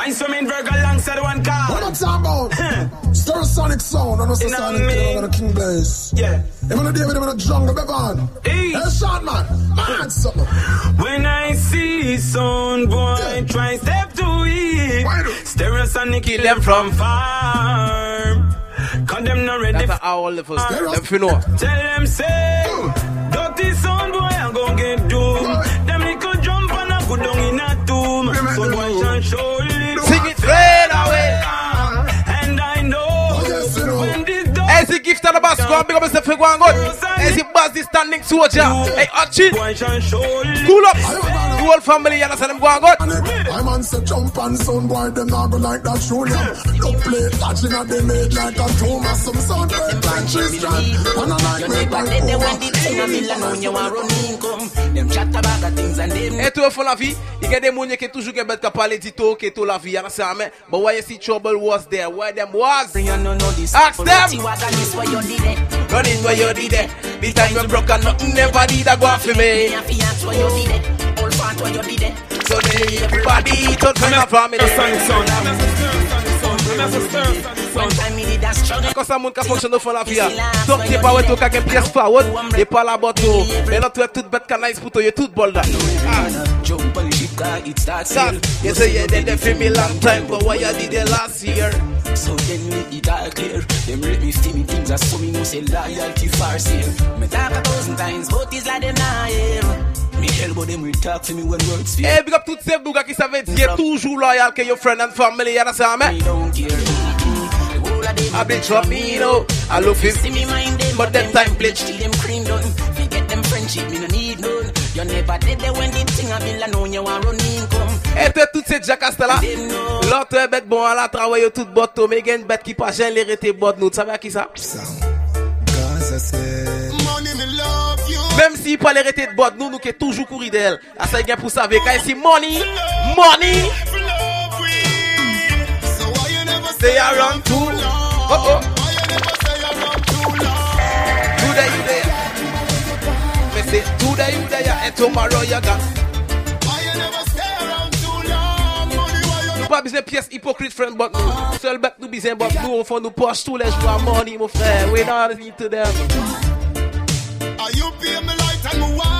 Find some in Virgo alongside one car. What I'm talking about? Stereosonic sound, and also You know Sonic me. King, and King Blaze. Yeah. Even the David, even the jungle, Bevan. Hey. Hey, shot man. Man, something. When I see son boy Yeah. try step to it, Why do- Stereosonic kill them from farm. Cause them not ready. That's f- how all of us. Stereo- Them fi know. Tell them say, dirty son boy I go get doomed. Right. Them little jump and I go down As he gift and the boss go and big up himself for going good. As he boss the standing soldier. Hey, Archie, boy shall surely cool up. The whole family, you understand them going good. My man say jump and sound boy, them not go like that Julian. No play touching at they made like a tumor. Some sound break like cheese strand. And I like Your me neighbor like dead, they want over. the thing a million on you want run income. Them chat about things and them Et tout font la vie. Il y a des gens qui toujours qui mettent parler du tout, qui tout la vie, you understand me? But why you see trouble was there? Why them was? You no know this. Ask them. Wagon is what you did it. Running where you did it. The time you broke and nothing never did a go off for me. Me a fiance what you did it. Old fat what you did it. So then everybody touch my family. One time me did a struggle. Quand ça monte qu'à fonctionner au fond la vie, donc t'es pas ouais toi qu'à pièce forward, et pas la bateau. Mais là tu es toute bête canais pour toi, you toute bol là. Jump on the ship car it starts Stop. sail. You say you did it for me long time, but why you did it last year? So then me it all clear. Them rate me steamy things as so me say loyalty far sale. Me talk a thousand times, but it's like them not hear. Me elbow them will talk to me when words fail. Eh, big up toutes ces bougas qui savent dire toujours loyal que your friend and family, you understand me? Me don't care. Them I been for me, you know. I love him. See me mind them, But them time bleach. Till them cream done. Forget them friendship, me no need none. You never did there when the thing a bill and know you want run income. Et toi, toutes ces jacasses là. L'autre bête bon à la travail tout botto, mais il y a une bête qui pas gêne les rétés bot nous. Tu savais qui ça? Money me love you. Même s'il pas les rétés de bot nous, nous qui toujours courir d'elle. À ça, il y a pour savoir. Quand ah, c'est money, money, Love we. So never stay around too long. Oh oh, Why you never stay around too long? today you there. Me say today you there and tomorrow you gone. Why you never stay hypocrite friend but nous. Seul bête nous besoin but nous, on fait nous poche tous les money mon frère. We don't need to them. Are you pay me light and me water?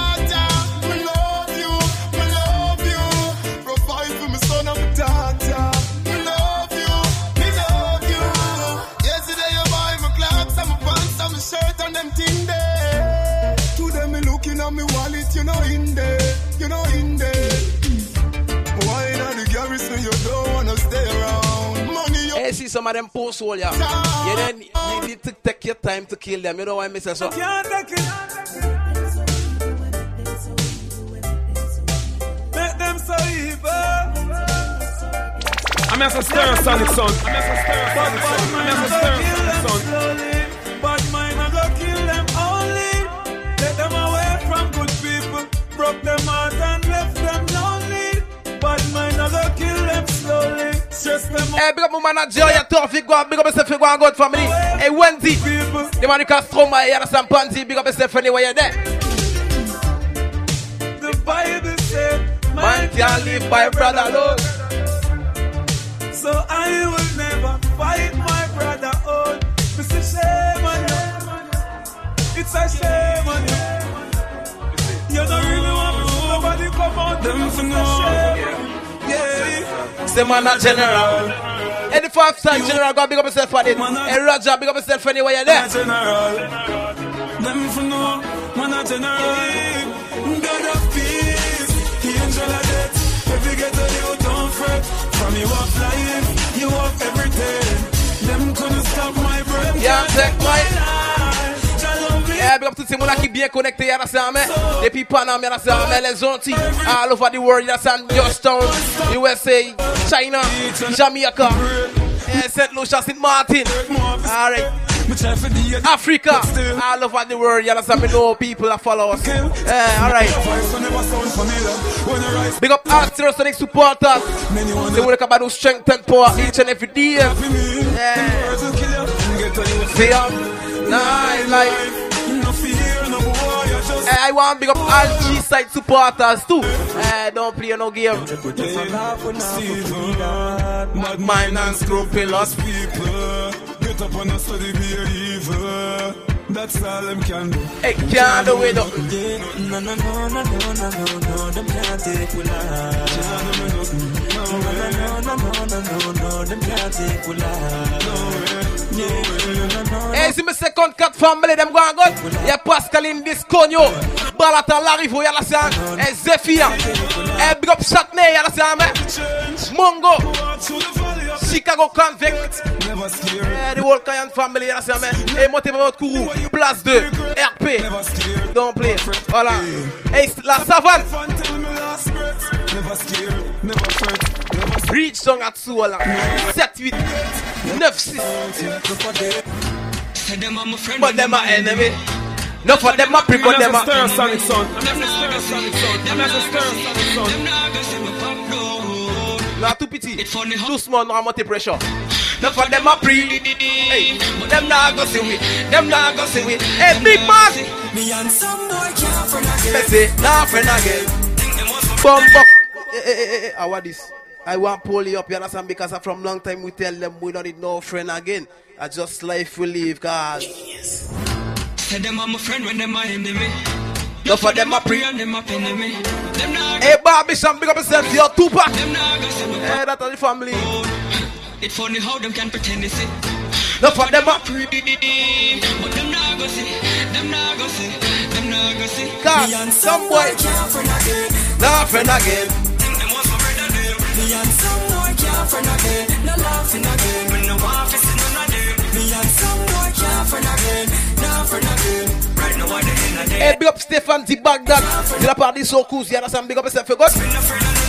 In there, you know in there. Why not the garrison you don't wanna stay around? Money you Hey, see some of them poor soul, yeah. You, then, you need to take your time to kill them. You know why I say so? can't take it. Make them so evil. I'm as a Stereosonic son. I'm as a stir sonic son. I'm as a stir sonic son. Broke them heart and left them lonely. But I kill them slowly. Stress them. Hey, big up my manager, you're tough, you go big up yourself, you go on, good family. Hey, Wendy, the man you can throw my, you understand, Pansy, big up yourself anywhere you're there. The Bible said, Man can't live by brother alone. So I will never fight my brother on. It's a shame on you. It's a shame on you. You don't really want to nobody come out. Them for no. Yeah. Say man a general. Hey, the five star general, go big up yourself for it. Hey, Roger, big up yourself anywhere you're there. General. Them for no. Man a general. God of peace. Angel of death. Every ghetto you don't fret. From you up life. You up everything. Them couldn't stop my breath. Yeah, take my- life. Yeah, big up ces gens qui bien understand, man. Depuis Panama, man. Les all over the world, you understand. Georgetown, USA, China, Jamaica, yeah, St. Lucia, St. Martin. All right. Me try for the Africa, all over the world, you understand? Me know people that follow us. Yeah, all right. voice will never sound familiar. When you rise, Big up all Stereosonic supporters. They to come about strength and power each and every day. Yeah. Get to nice life. I want big up all G side supporters too. Eh, don't play no game. Mad mind and scrupulous people. Get up on a study, be evil. That's all them can do. Hey, can't do it. No, no, no, no, no, no, no, no, them can't take we life. No, no, no, no, no, no, no, them can't take we life. Yeah, no, no, Hey, si me second cut family, them go and go. Yeah, Pascaline Disconyo. Balata Larivo, you understand? Hey, Zephyr. Hey, big up Shatney, you understand me? Mongo. Walk through the valley of Chicago Convict. never scared. Hey, the whole Kayan family, you understand me? Hey, montez votre courroux. Place 2. RP. Never scared. Don't play. Voilà. Hey, la savane. Fun till me last breath. Never scared. Never fret. Never. Reach song at Suola. 7, 8, 9, 6. Say them are my friend, But them are enemy. No for them a prick, but them I'm a... a sonic son. I'm a Stereosonic son. I'm Stereosonic son. them not gonna see me. Not too pity. It's funny how Too small, no money pressure. No for them a pre. Hey, them not go see we. Them not go see we. Hey, big man. me and some boy can't friend again. Let's say, nah, friend again. Bum, bum. Hey, hey, hey, hey, how are this? I want pull you up, you understand? Because from long time we tell them we don't need no friend again. I just life we live, cause Say them are my friend when them my enemy. no for them a pre. and them a enemy. Not, Hey, Barbie, Sham, big up yourself, you're Tupac. them not gonna see me Hey, that's the family. It's funny how them can pretend they see. No for them a Pretty, but them not gonna see. Them not gonna see. Them not gonna see. Cause some boy can't friend again. not friend again. Me and some boy can't friend again. No laughing again. When no to see none of them. Me and some boy can't friend again. Not friend again. Right now what they in a day. Hey, big up Stefan T. Baghdad. De la part des Sokus, you understand? Big up yourself, you good?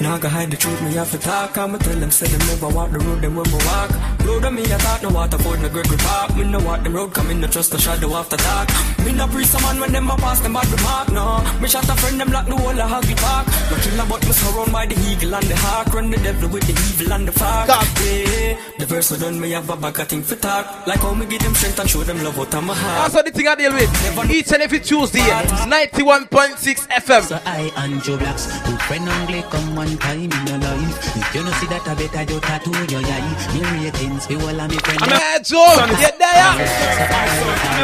Now go hide the truth, me have to talk. I'ma tell them, say them never walk the road, them when we walk. Road on me, I thought no water for the Gregory Park. Me no walk them road, come in, no trust the shadow after talk. Me no pre some man when them a pass them bad remark, no. Me shot a friend, them lock the whole of Huggy Park. No killer, but me surround by the eagle and the hawk. Run the devil with the evil and the fog. God. Yeah, the verse so done, me have a bag of thing for talk. Like how me give them strength and show them love out of my heart. That's what the thing I deal with. Each and every Tuesday, 91.6 FM. So I and Joe Blacks, good friend only come one time in your life. If you know see that I better you tattoo your eye. Me ratings, be all of me friend. Hey, Joe, you there? I'm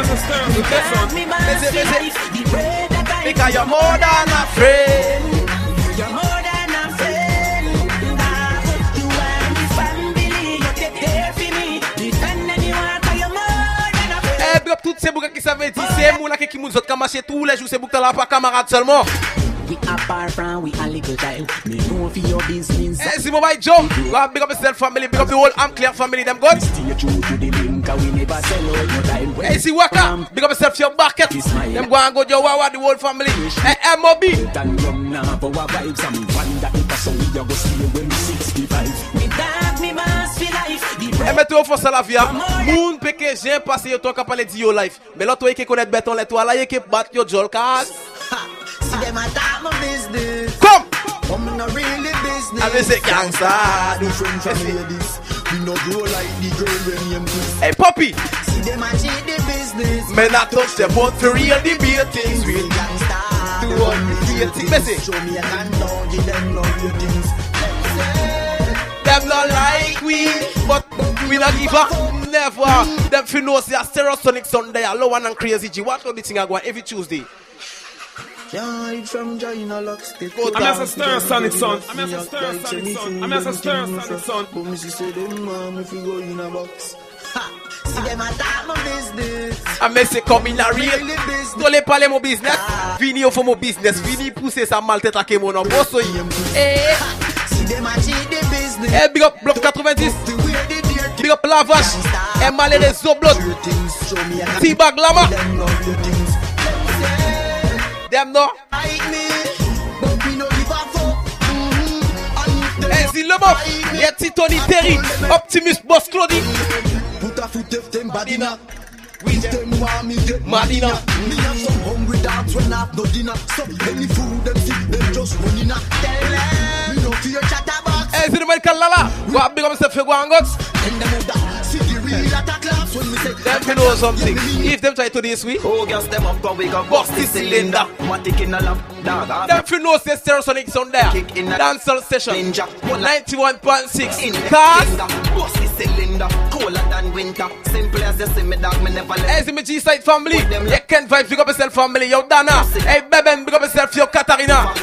a son. Listen, listen. Because you're more than a friend. You're more than a friend. You and the family, you take care for me. Defend anyone, cause you're more than a friend. Eh, toutes ces boucs qui savent dire, c'est moi là qui nous autres qui marché tous les jours, ces boucs là pas camarades seulement. We apart from we a little time. Me know for your business. C'est mon boy Joe. Go and big up yourself family, big up the whole Am Clear family, them good. Stay true to the link, we never sell out no time. Hey, see Waka, big up yourself your bucket. Them go and go your Wawa, the whole family. Eh, MOB. And rum now for our vibes and we wonder if a song we a go see when we 65. Me dog, me mass for life. The E mette ou fos la via Moun peke jen pase yo ton ka pale di yo life Me lot ou e ke konet beton let wala ye ke bat yo jol kaz See them attack my business. Kom! I'm not really business. Ame se gangsta Different from ladies. We no grow like the girl when you miss. Hey Poppy See them a cheat the business. Men a touch them but real the beer things real Gangsta. Do what the real thing Messi Show me a hand down, give them no ratings. Them not like we But we not give up Never Them fi know say a Stereosonic Sunday A Lowan and crazy G What all the thing I go on every Tuesday Can't hide from China locks. They Go. I'm a Stereosonic son. I'm a Stereosonic son. I'm a them Stereosonic son. But me say them want me fi go in a box. Ha! See them attack my business. A me se kom in a real. Tole pale mo business Vini yo fo mo business Vini pousse sa malte take mo nan boso yi Eh See them a cheat the business. Eh big up 90 way they dare Big up Lavache Eh male de Zoblot things. Show me a hand. T-Bag Lama Them no ratings. Dem no Like me, but we no give a fuck. Mhm. And if Eh them si le mo Ye ti Tony Terry Optimus Boss Claudie put a foot if them bad enough. We them want me get Mad enough. Me have some hungry dogs when I've no dinner. So any food them see them just running up. Tell them, me no fear chatterbox. Eh si de American Lala Go big up myself go an got Then them that see the real attack claps when me say Them Them know something. If them try to this week, Oh, girls, them up, go we go Bust the cylinder. Matic in a lap, dog. them you know say Stereosonics on there. Kick in a- Dancehall session. Ninja. 91.6. In Cars. bust the cylinder. Colder than winter. Simple as you see me, dog. Me never let Hey, me G-Side family. You can vibe, big up yourself family. Yo, Dana. Hey, Beben, big up yourself, yo, Katarina.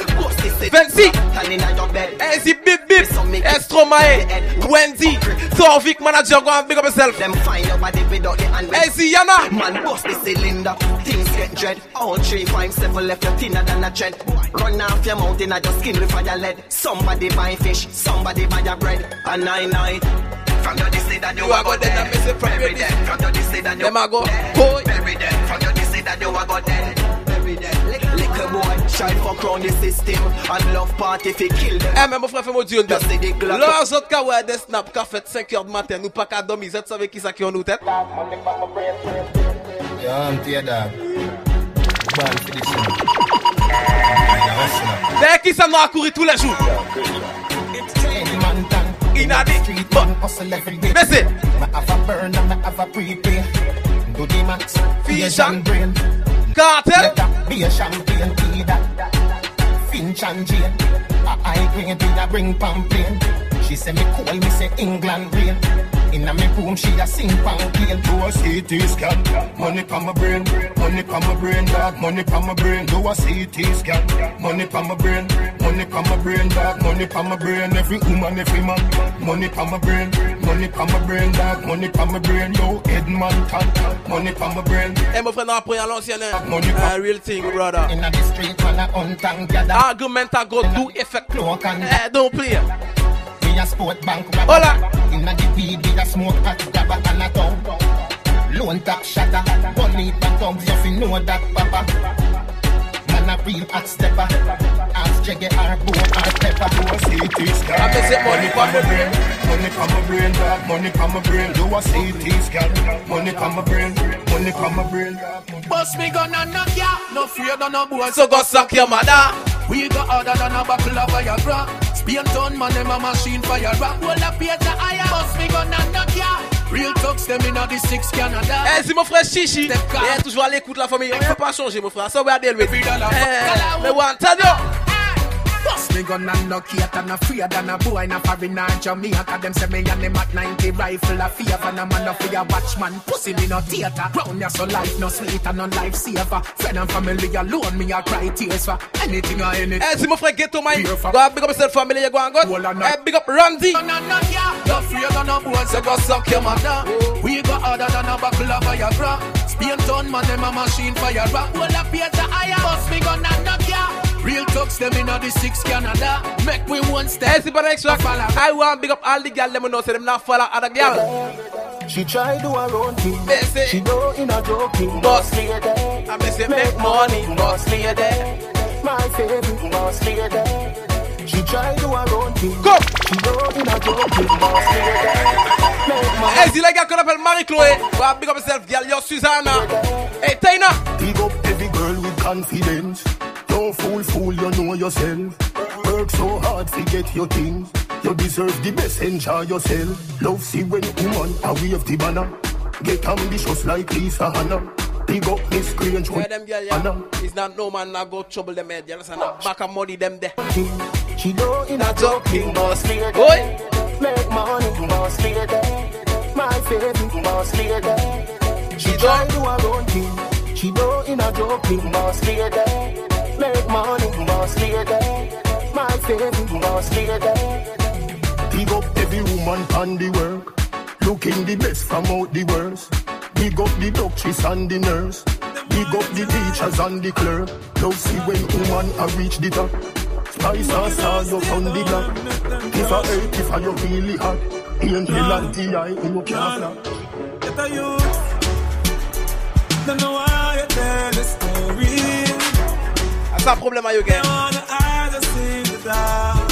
Fancy. Turn in your bed. Hey, see Bip Bip. Estromae. Wendy. Torvik manager, go and big up yourself. Them find your body without the hand. Hey, Yana. Man, bust the cylinder. Things get dread. All three, five, seven left your thinner than a thread. Run off your mouth in a your skin with fire lead. Somebody buy fish, somebody buy your bread. A nine nine. From your this that you, You are are go dead, dead. Miss it from your dead. From your this that you Them a go, dead. Bury dead. From your this that you are go dead. Shy fuck round the system. And love party fi kill them. Eh, mais mon frère, fais-moi dire une the Glock. Leurs autres cas, ouais, des snaps, qu'a fait 5h du matin, nous pas qu'à dormir, vous savez qui ça qui ont nous tête? Yo, I'm tear dog. Shit. Dès qui ça nous a couru tous les jours? Any man done. In a dick, Street but- hustle every day. Mais c'est, Me have a burn and me have a prepay. Do the max. Brain. Cartel, be a champagne. Tea that. Finch and Jane. A high grade we bring pamphlet. She say me cool, me say England rain. Inna me room, she a sing pamphlet. Do a CT scan, money pa my brain, money pa my brain, dog, money pa my brain. Do a CT scan, money pa my brain, money pa my brain, dog, money pa my brain. Every woman, every man, money pa my brain, money pa my brain, dog, money pa my brain. Yo, Edmonton, money pa my brain. eh, mon frère, n'a appris à l'ancienne, hein? Money A real thing, brother. Inna the street, man, a gather. Argument a go do effect. Eh, don't play. We a sport bank robber. Hola. Inna the weed we a smoke hot grabber and a tongue. Loan tax shatter. One need the thugs you fi know that papa. Man a real hot stepper. Ask Jaggy or Bo or Pepper. Do a CT scan. I miss it, money pa my brain. Money pa my brain, dog. Money pa my brain. Do a CT scan. Money pa my brain. Money pa my brain. Bust me gun and knock ya. No fear, no no boy. So go suck your mother. We go harder than a buckle of Viagra. Spain town man, them a machine fire rock. Well, a page a higher. Bust me gun and knock ya. Real talks them in the six Canada. Eh, c'est mon frère Chichi. Eh, toujours à l'écoute la famille. On n'a pas changé, mon frère. Ça va aller, lui. Every dollar. Eh, mais one. Bust me gun and knock it and a fear than a boy in a foreign or Jamaica. Them say me and them at 90 rifle a fear and a man a fear watchman. Pussy me no theater. Round ya so life no sweet and no life saver. Friend and family alone me a cry tears for anything or anything. C'est mon frère Ghetto Mike. Pure fuck. Go and big up yourself, family. You go and go. Eh, big up Randy. Gun and knock ya. No fear than a boy say go suck your mother. We go harder than a buckle of Viagra. Spain town man them a machine fire rock. Well a page a higher. Bust me gun and knock ya. Real talks them in the six Canada. Make we one step. Eh, c'est pas extra. I want big up all the girls. Let me know. Say them not follow other girls. She try do her own thing. Me She do in a joking. Boss. lady. I me say make money. boss lady. My favorite boss lady. She try do her own thing. Go. She do in a joking. Boss lady. Make money. Eh, c'est la gars qu'on appelle Marie-Chloé. Go and big up yourself, girl. Yo, Susanna. Hey, Tina. Big up every girl with confidence. Fool, fool, you know yourself. Work so hard, forget your things. You deserve the best, enjoy yourself. Love see when woman a wave the banner. Get ambitious like Lisa Hannah. Big up Miss Grange Yeah, them girl, yeah. It's not no man that go trouble them eh, head. You understand? Back of money, them there. She do in a joking boss lady. Boy. Make money, boss lady. My favorite boss lady. She try do her own thing. She do in a joking boss lady. Make money, boss lady. My favorite boss lady. Big up every woman on the work. Looking the best from out the worst. Big up the doctors and the nurse. Big up the teachers and the clerk. Love see when woman a reach the top. Spice and stars up on the block. If I hurt, if I you really hot. Angel and T.I. you can't flop. Get a youth. Don't know why you tell the story. That's a problem, you They get. wanna hide us in the dark.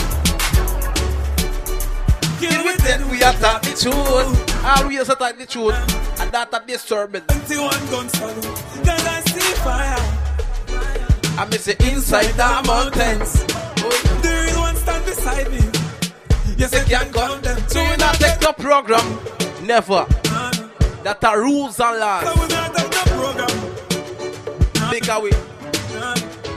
Kill with it, We attack the truth. Always attack the truth. And that a disturbing. 21 guns salute. Cause I see fire. I miss it inside the mountains. There is one stand beside me. Yes, I can gun them. So we not take the program. Never. That are rules and laws. So we not have no program. Take away.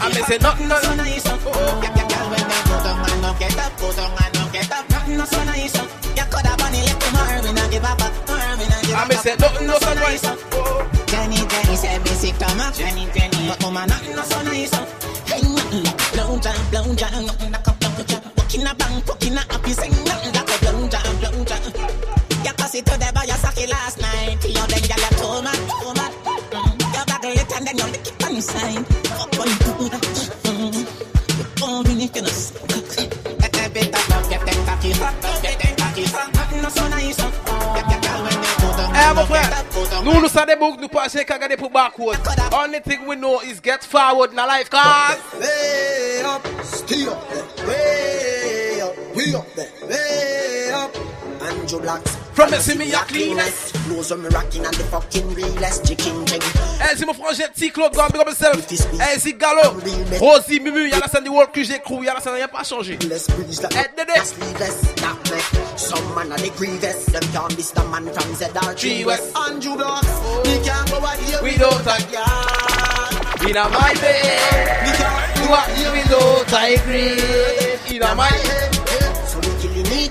I miss it nothing no so nice. Oh, oh. Yeah, yeah, girl, when they go down and don't get up, Put down and don't get up. Nothing no so nice. Yeah, cut up on the left, my Irvin, I give up, Irvin, I give up. I miss it nothing no so nice. Oh, oh. Jenny, Jenny, say me sick to my Jenny, Jenny. But mama, nothing no so nice. Hey, nothing. Blow jam, blow jam, nothing like a blow jam. Walking a bang, poking a happy sing, nothing like a blow jam, blow jam. Yeah, pass it to the boy, you suck it last night. Yo, then you got too mad, too mad. Mm-hmm. You buckle it and then you lick keep on your side. Nous, nous savons des boucs, nous passons qu'à garder pour backward. Only thing we know is get forward in life, cause. Way up, stay up. Way up, we up. Way up. Andrew Blacks. The semi a cleanest. Blows on me rocking and the fucking realest chicken jig. Eh, si mon frangin petit Claude, go and big up yourself. Eh, si Gallo, Rosie, Mimu, y'a la scène du World QG Crew, y'a la scène, y'a pas changé. Eh, Dédé. That neck. Some man are the grievous. Them can't miss the man from ZR3 West. Andrew Blacks. We can't go out here without a girl. In a my bed. We can't do out here without a grave. In a my head.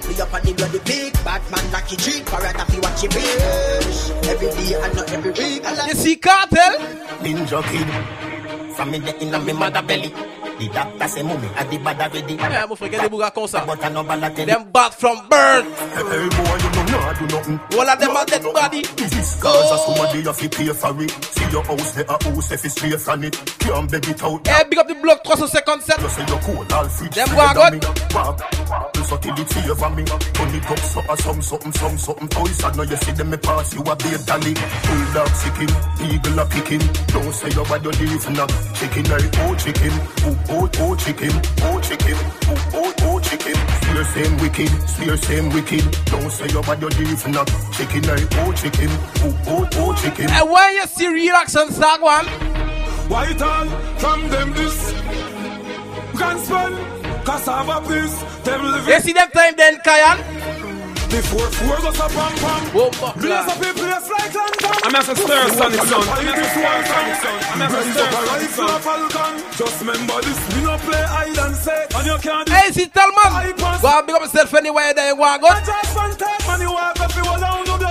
So we killing it, we up on the bloody big bad man lucky treat. Parrot if you watch it big. Every day and not every week. You see cartel? Ninja kid. From me the inna me mother belly. The doctor say mummy at the bad already. Mon frère, des bougas comme ça. But I know bad Them bad from birth. Hey boy, you know not do nothing. All of them are dead body. Cause a somebody you fi pay for it. See your house there, a house if it's straight from it. Can't beg it out. Eh, big up the block 357. You say you're cool, all fridge. Them straight go on good. me. Walk, so till it favor me. Turn it up, so a some something, some something. Toys sad, now you see them me pass you a beer dolly. Bulldog sicking, eagle a picking. Don't say you bad, you leave now. Chicken, I oh chicken, oh oh oh chicken, oh chicken, oh oh oh chicken. Swear same wicked, swear same wicked. Don't say you bad, you leave now. Chicken, I oh chicken, oh oh oh chicken. And when you see real action start one, White all from them this Gunsman, cassava piece Them living you see them time then, Kayan? Before four goes a pam pam Bomba Blaze up a place like London I'm a Stereosonic sound. I'm a stir one sonic sound. I'm a stir up a sonic rifle a sound. falcon Just remember this We no play hide and seek And you can't Hey, see, tell man. Go and big up yourself anywhere there you want go. Just one time man you walk up You all down no bloody band street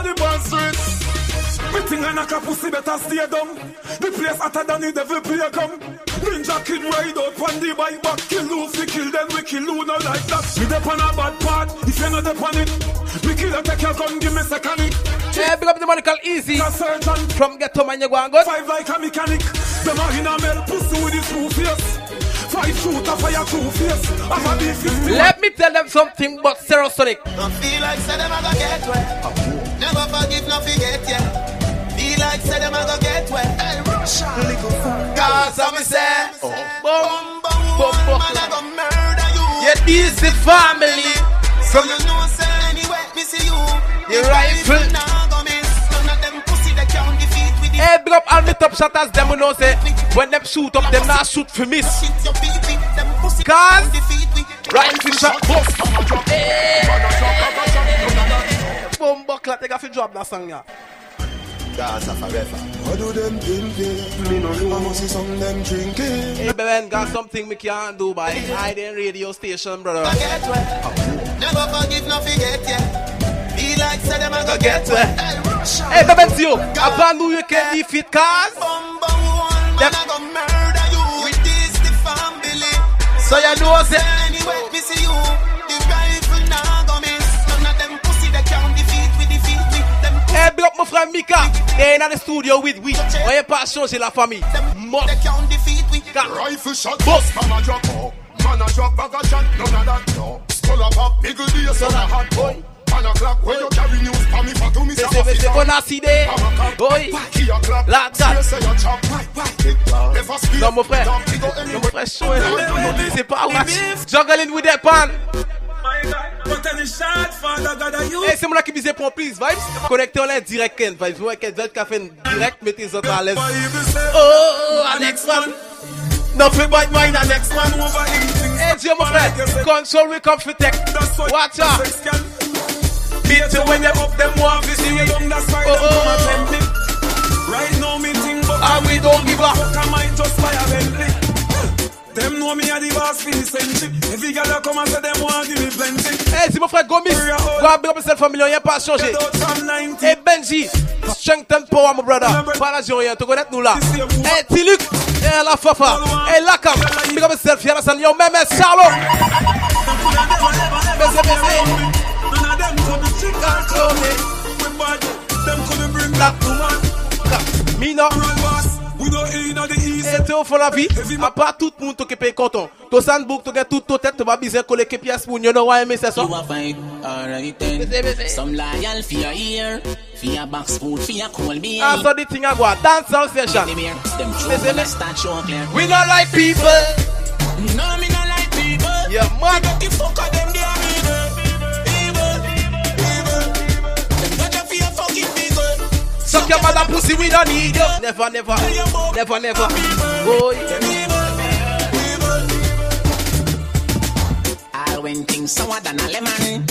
Me think I knock a pussy better stay down The place hotter than the devil playground Ninja kid ride out on the bike back Kill who fi kill them we kill who no like that Me dep on a bad part If you no dep on it Me kill a take your gun give me second it big up the money called Easy. A surgeon From ghetto man you go and go. Five like a mechanic Them a in a mel pussy with his two face Five shooter fire two face I'm a beef Let me tell them something about Stereosonic. Don't feel like say them a go get wet. Never forgive, no forget, yeah. Like say them a go get wet. Hey, Russia. Cause I'm say, Boom, boom, boom, man a go murder you. Yeah, this the family. So you know say anyway, me see you. The rifle. Nah go miss. None of them pussy they can't defeat with the Hey, big up all the top shotters. Them who know say when them shoot up, them not shoot for miss. shit your pee pee. Them pussy Cause can't defeat with. rifle shot bust. Boom, buckler, take off your job that song, yeah. Gaza forever. What do them think? Me no know. I must see some them drinking. Hey, baby, got something we can't do by hiding radio station, brother. Get wet. Never forgive, no forget, yeah. Feel like say them a go Get get wet. wet. Hey, Russia. Hey, baby, Zio, a brand new you can defeat cause. Bum bum one man a go murder you. With this the family. So you know, say, Anyway, me see you. Hey, big up my friend Mika. They in the studio with we. On your pas changer la famille. Must. They can't defeat with. Rifle shot, bust, man a drop, oh. Man a drop, bag a shot, none of that, no. Skull a pop, biggle be a son a hot boy. Man a clock, where you carry news, for me for to me, Say, say, say, say, say, qu'on a sidé. Oui. La date. Non, mon frère. Non, mon frère, chaud. hein. C'est pas watch. Juggling with that pan. C'est moi qui disais pour plus vibes. Connectez on est direct Ken vibes. Ouais, Ken vibes qui a fait une direct, mettez les autres à l'aise. Oh, next one. Non, fais pas de mine, la next one. Eh, Dieu, mon frère. Control, we come for tech. Watch out. Beat you when you up them one see you. Oh, oh. Right now me think but And we don't give up. I might just buy a Bentley. Them know me a the boss for the century. Every girl that come and say them want give me plenty. Eh, c'est mon frère Gomis. Go and big up yourself, family. Y'a pas changé. Eh, Benji. Strengthen power, my brother. Pas la rien. Tu connais nous là. Eh, Tiluk. Eh, la Fafa. Eh, Lakam. Big up yourself. Y'a la san. Yo, même, Charlot. Bese, bese. None of them come to chick and call me. We bad. Them come bring black woman. Mina. We go in at the east. Et tu fais la vie. À part tout le monde qui paye content. To sandbook, tu gagnes tout ton tête. Tu vas biser coller que pièce pour you know why mais c'est ça. You a fight, alright then. Some loyal for your ear, for your box food, for your cold beer. Ah, so the thing I go. Dance house session. Them true Listen, when I start show clear. We not like people. No, me not like people. Yeah, man. The fuck of them, they Suck your mother pussy, we don't need you. Never, never. Never, never. Yeah. All when things sour than a lemon.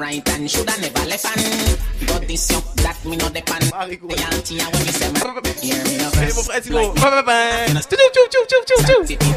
You're right and shoulda never left hand. But this you that me not depend. The auntie and when me say man, hear me no mon first. frère, c'est bon. Ba, ba, ba. Tchou, tchou, tchou, tchou, tchou, tchou.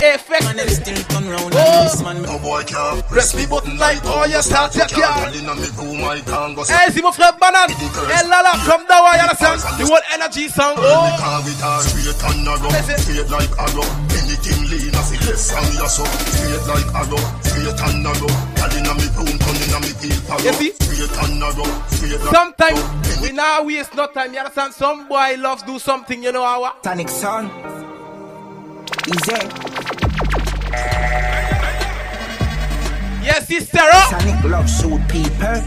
Effect. Man, still turn round Oh. and this man. No boy can't Press me button like oh you start your car. Girl inna me room, I can't go Eh, c'est mon frère Banan. Eh, Lala, come down, you understand? The whole energy song. Oh. Car with her straight and narrow, straight like arrow. Anything lean as it less and yes so. Straight like arrow, straight and narrow. Girl inna me room, turn inna me heel You see? Straight and narrow, straight like Sometimes we now waste no time. You understand? Some boy loves do something, you know how? Sonic son. Easy. Yes, sister. Sonic love shoot people.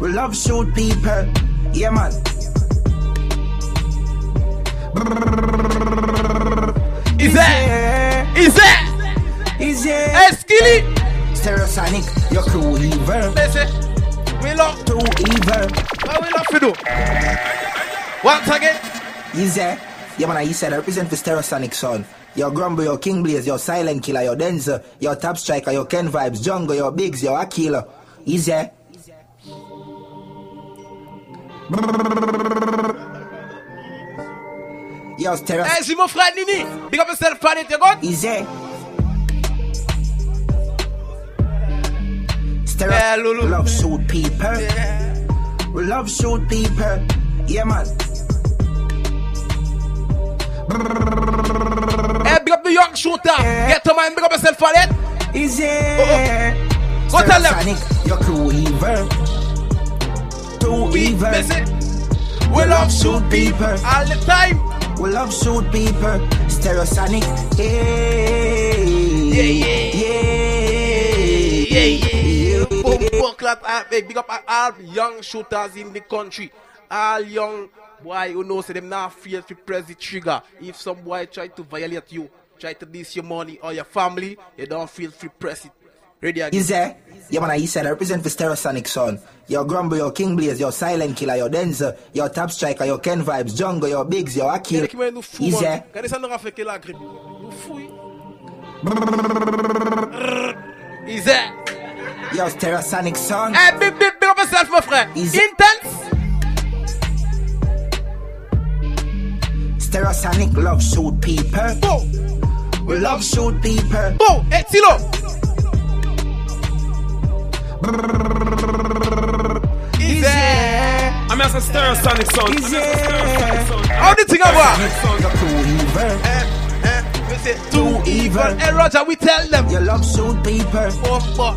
We love shoot people. Yeah, man. Is that? Is that? Easy. Hey, Skilly. Stereosonic, your crew evil. Listen, we love too evil. What we love to do? Once again. Easy. Yeah, man, you said I represent for Stereosonic, son. Your Grumble, your King Blaze, your Silent Killer, your Denzer, your Top Striker, your Ken Vibes, Jungle, your Biggs, your Akila. Easy. Yo, Stereo. Eh, c'est mon frère Nini. Big up yourself, Planet, you good? Easy. Stereo. Yeah, Lulu. Love shoot people. We love shoot people. Yeah, man. Eh, big up the young shooter. Get to mind, big up yourself, Planet. Easy. Go tell them. Stereosonic, your crew evil. Too evil. We love shoot people all the time. We love shoot people. Stereosonic. Hey. Yeah, yeah. Yeah. Yeah, yeah. Boom, boom, clap. ah, Big up all young shooters in the country. All young boy who knows them not fear to press the trigger. If some boy try to violate you, try to diss your money or your family, you don't feel free press it. Ready again. Easy. Yeah, man, he said I represent for Stereosonic, son. Your Grumble, your King Blaze, your Silent Killer, your Denzer, your Top Striker, your Ken Vibes, Jungle, your Biggs, your Akil. Quel qui m'a nous fou, Easy. man. Regardez ça, nous a fait que la grippe. Nous fouille. Easy. Yo, Stereosonic, son. Eh, hey, big, big, big up yourself, my friend. Intense. Stereosonic love shoot people. We love shoot people. Bo, hey, eh, Tilo. Easy. I'm as a stereosonic son. Easy. How the thing about? You're too evil. Eh, eh, we say too evil. Hey, Roger, we tell them. You love shoot people. Oh, fuck.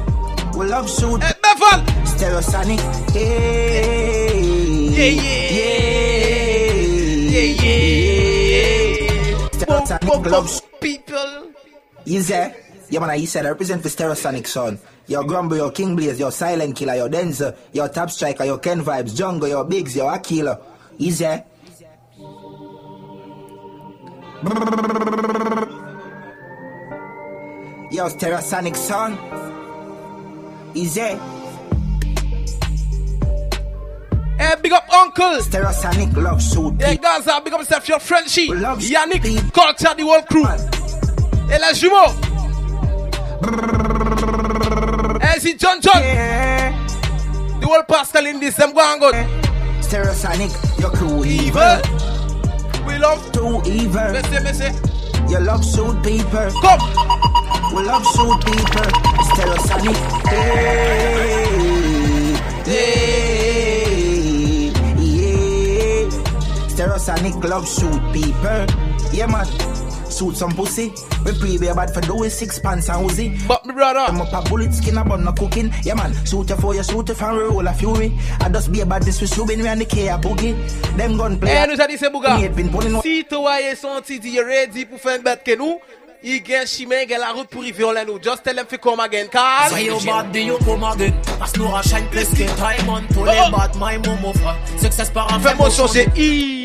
We love shoot. Hey, Bevan. Stereosonic. Hey. Yeah, yeah. Yeah, yeah. Stereosonic Boom, love boom, people. Easy. Yeah, man, he said I represent for Stereosonic son. Your Grumble, your King Blaze, your Silent Killer, your Denzer, your Top Striker, your Ken Vibes, Jungle, your Biggs, your Akila. Easy. Yo, Stereosonic son. Easy. Hey, big up Uncle. Stereosonic love suit. Hey, Gaza, big up yourself, your Frenchie. Yannick, Culture, the whole crew. Et les jumeaux. Hey, John John. The whole pastel in this, them go and go. Stereosonic, your crew evil. We love too evil. Messy, messy. You love suit people. Come. We love suit people. Stereosonic. Hey, hey, yeah. Stereosonic love suit people. Yeah, man. Suit some pussy. We play be bad for doing six pants and Uzi. But me brother. Them up a bullet skin about no cooking. Yeah, man. Suit you for your suit if and roll a fury. I just be about this with Subin we and the K a boogie. Them gun play. Eh, nous a dit c'est Bouga. Eight pin pulling Si toi est senti dit ready pour faire une bête que nous, il gagne chemin, il gagne la route pour arriver en nous. Just tell them to come again, Carl. Say you bad, do you come again? Parce nous rachète plus que time on tous Oh, les bad, my momo frère. Success par un fait Fais-moi changer ease.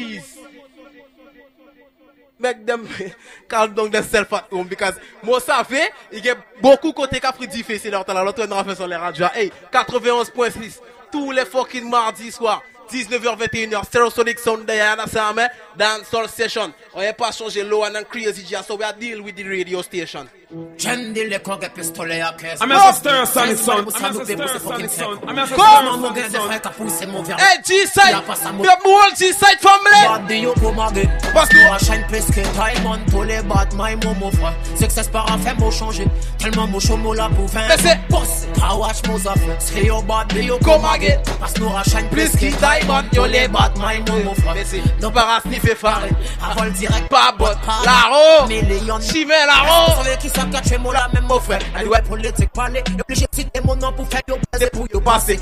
Make them calm down themselves at home because moi ça fait, il y a beaucoup côté qu'a pris difficile dans la l'autre on fait sur les radios. Hey, 91.6 tous les fucking mardis soir. 19h21h, Stereosonic Sunday, and that's me, dancehall session. On n'est pas changé low and crazy jazz, so we are deal with the radio station. À caisse. I'm a Stereosonic son. I'm a Stereosonic son. I'm a Stereosonic son. Hey, G-Side! We have more G-Side family! Bad do you come again? Parce que rachète plus que les bad, my momo frère. Success par fait mot changé. Tellement mon chomo là pour 20. Mais c'est boss, I watch mon affaires. Say your bad do you come again? Parce que nous rachète plus que les bad, my momo frère. Mais c'est, non pas faré. Avant le direct, Pas bot, Laro! Million. Chimé! Vous qui yo yo passer.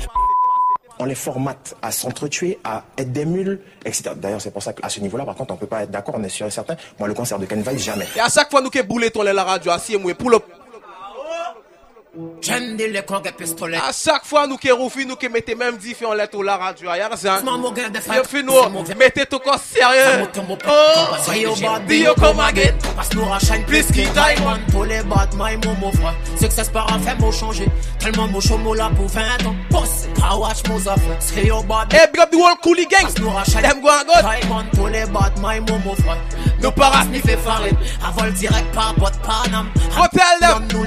on les formate à s'entretuer, à être des mules, etc. D'ailleurs, c'est pour ça qu'à ce niveau-là, par contre, on peut pas être d'accord, on est sûr et certain. Moi, le concert de Ken Vibes, jamais. Et à chaque fois nous que boulet on la radio, assis moi pour le J'aime dire les cons qui pistolet. À chaque fois nous que roufi nous que mettez même différents lettres la radio. Y'a ça. Maman, mon gars, des Yo fin nous mettez tout corps sérieux. Oh, Say your bad, do you come again? Parce que nous rachète plus qui diamond Pour les bad, my momo frère Success par un fait mot changé Tellement mon chomo là pour 20 ans Boss, I watch mon affaires Say your bad Hey, big up the whole coolie gang. Parce que nous rachète Them go and go. Diamond pour les bad, my momo frère Nous paras ni fait farine Avant le direct par bot panam Go tell them. nous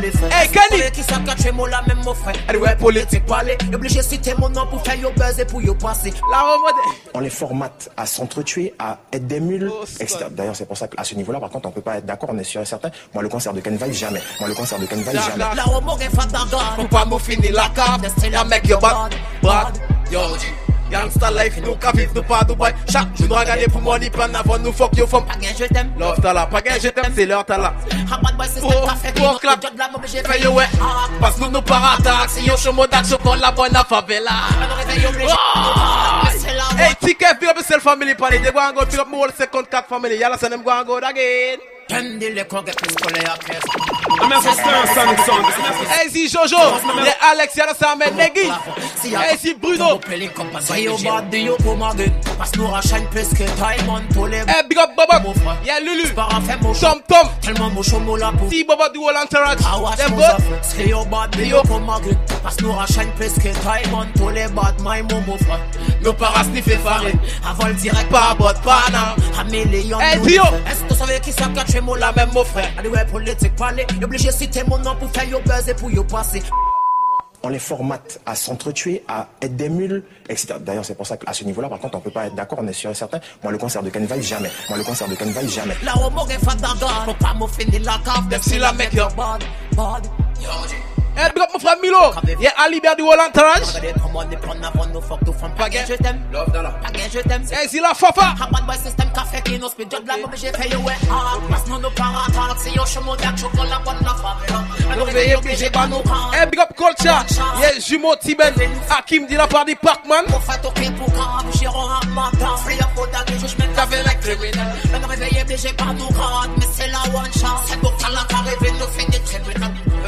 les frères Hey, Kenny. Qui ça cache moi là même mon frère Allez, ouais, politique parler Obligé de citer mon nom pour faire yo buzz et pour yo passer La remode. On les formate à s'entretuer, à être des mules, etc. D'ailleurs, c'est pour ça qu'à ce niveau-là, par contre, on peut pas être d'accord, on est sûr et certain. Moi, le concert de Ken Vibes, jamais. Moi, le concert de Ken Vibes, jamais. La homo gen fat bagarre Faut pas me finir la carte. Y'a make your bad, bad. Yo, Gangsta life, nous vivre, nous pas Dubaï. Chaque jour, nous regarder pour moi, ni plan avant, nous fuck you from. Pas gain je t'aime Love t'as là, pas gain, je t'aime, c'est l'heure t'as là. A bad boy system Oh, ka fait oh, clap. Job la m'oblige Fais yo ouais, parce que nous nous. Si yo d'action, la bonne à favela. Oh! Hey, ticket, big up yourself family, party. They go and go, big up second cat family. Y'all send them go and go again. J'aime dire les cons qui pistolet à caisse I'm a Stereosonic son. Hey, si Jojo, les Alex, y'all ça amène Neggy. Hey, si Bruno. Say your bad do you come again Parce que nous rachète plus que diamond Pour les Hey, big up Bobo. Y'a Lulu. par un fait mon Tom Tom. Tellement mon chomo là pour Si Bobo du whole entourage. I watch Them mon go. affaires Say your bad do you come again Parce que nous rachète plus que diamond Pour les bad my momo frère Nous paras sniffer farine. Avant le direct Pas bot, pas nan. A million Hey, nous Dio. les frères. Est-ce que tu savais qui ça cache moi là même mon frère Allez ouais politique parler Obligé de citer mon nom pour faire yo buzz et pour yo passer On les formate à s'entretuer, à être des mules, etc. D'ailleurs, c'est pour ça qu'à ce niveau-là, par contre, on peut pas être d'accord, on est sûr et certain. Moi, le concert de Ken Vibes, jamais. Moi, le concert de Ken Vibes, jamais. La homo gen fat bagarre Faut pas m'en finir la cave Them still a make you. bad Bad Hey, big up my friend Milo. Y'a Ali Bear du whole entourage. Regardez comment on est prendre avant nous fuck tout femme Pas gain je t'aime Love dollar. Pas gain je t'aime Hey, si la fafa. A bad boy system ka fait qui nous speed job la m'oblige fait yo ouais hard Parce que nous nous para attaque Si yo chemin d'ac chocolat bonne la favela Nous veillons obligé pas nous. Hey, big up culture. Y'a jumeau Tiben. Hakim dit la part du Pac-Man. Pour faire toquer pour grave J'irai un matin Free up for that Je j'mets ta veille like criminel Le réveillé obligé pas nous grade Mais c'est la one chance C'est pour qu'à la carré nous fait des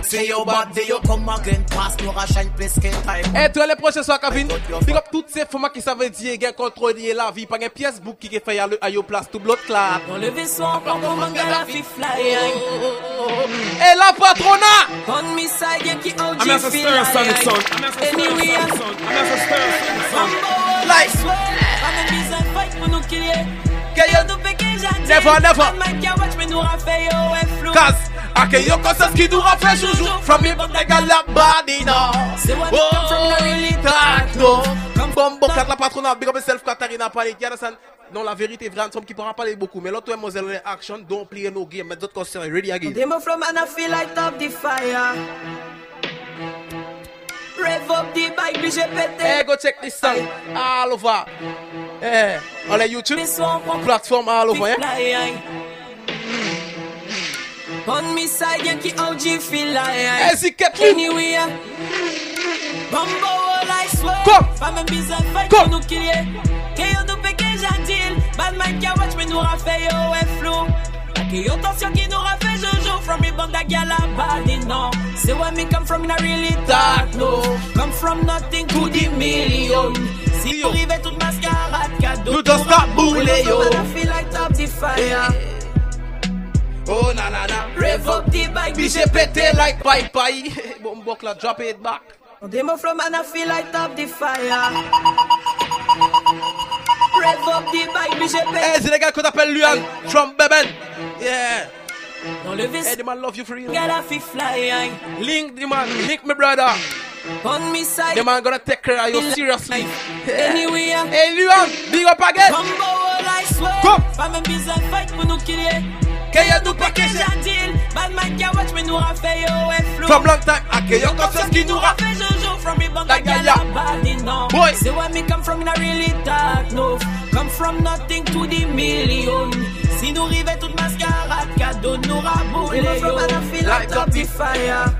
Say your bad day, you come again. Pass no shine place que time. Et toi, les prochains soirs, Kevin. Big up toutes ces femmes qui savent dire qu'elles contrôlent la vie. Pas une pièce book qui fait à place tout bloc là. Dans le vaisseau, encore mon manga la fi fly. Et la patrona! On me side, qui I'm as a stir son. I'm as a stir son. I'm as a stir sonic son. Like. I'm a bizarre fight pour nous killer. Que yo. Never, never. Qui watch me nous rafait yo et flou. Cause, ake yo conscience qui nous rafraîchit toujours. From me, they got la body now. Come from, not really Tac, no. Comme bon, kat la patrona, big up yourself, Katarina understand? Non, la vérité nous qui pourra parler beaucoup. Mais l'autre, action, don't play no game. Mais d'autres ready again. Demo I feel like top the fire. Rev up the bike, puis j'ai pété. Hey, go check this song all over. Eh, on the YouTube platform all over, yeah? On me side, y'a qui OG feel like. C'est Kathleen. Anyway, Bumbo, all I swear. Même bizarre fight Come. pour nous killer. Que yo fait que j'attends. Bad man qui watch me nous rafait yo et flou. Que yo tension qui nous rafait jojo. From me band a gal a body no. Say where me come from, not really talk no. Come from nothing to the million. Si you rive toute mascarade, cadeau. Nous just stop bouler, yo. I feel like top the fire. Oh, na na na. Rev up the bike, Puis j'ai pété like bye bye. Bon, bon, là, drop it back. On demo flow man, I feel like top the fire. Rev up the bike, puis j'ai Eh, pété. c'est les gars qu'on appelle Luan from Beben. Yeah. Dans le vaisseau, Hey, the man love you for real. a fi fly. Link the man, link my brother. On me side, The man gonna take care of you seriously. anyway. Hey, Lowan, big up again. Bumbo, all I swear. Come. Pas même bizarre fight pour nous killer. Que yo nous Pas que j'attends. Bad man qui watch me nous rafait yo et flou. From long time, ake yo conscience qui nous. Rafait jojo from me band La a gal gaya. a body no. Boy. Say where me come from, not really talk no. Come from nothing to the million. Si nous rive toute mascarade, cadeau nous raboule yo. Light up the fire.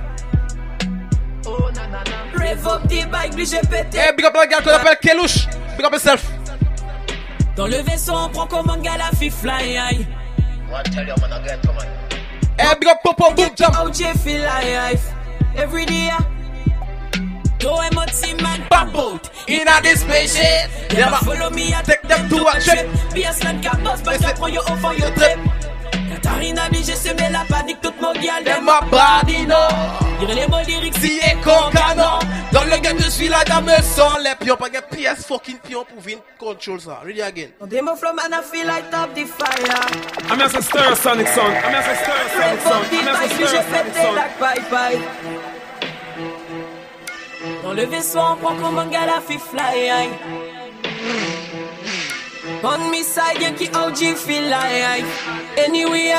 Oh na na na. Rev up the bike, j'ai pété. Hey, big up la gars qu'on appelle Kelouche. Big up yourself. Dans le vaisseau, on prend comme un gars la fi fly. Hey, big up Popo Boom Jump. OJ feel life every day. Go emoti man boat In a this spaceship. Never Yeah, follow me, I take them to a trip. Be a slant cap boss, but I prends you off on your trip. Katarina bi, j'ai semé la panique, toute mon gal Them my body no. Dire les mots lyriques, Si et concano. Dans le game, je suis là dans me son les pions. Pas de pièce fucking pion pour venir control ça. Ready again. On demo from man, I feel like top the fire. I'm as a Stereosonic son. I'm as a Stereosonic Rev son. up the I'm as a bike, puis stir j'ai sonic pété Dans le vaisseau, on prend comme un gars la fi fly. On me side, y'a qui OG feel like Anyway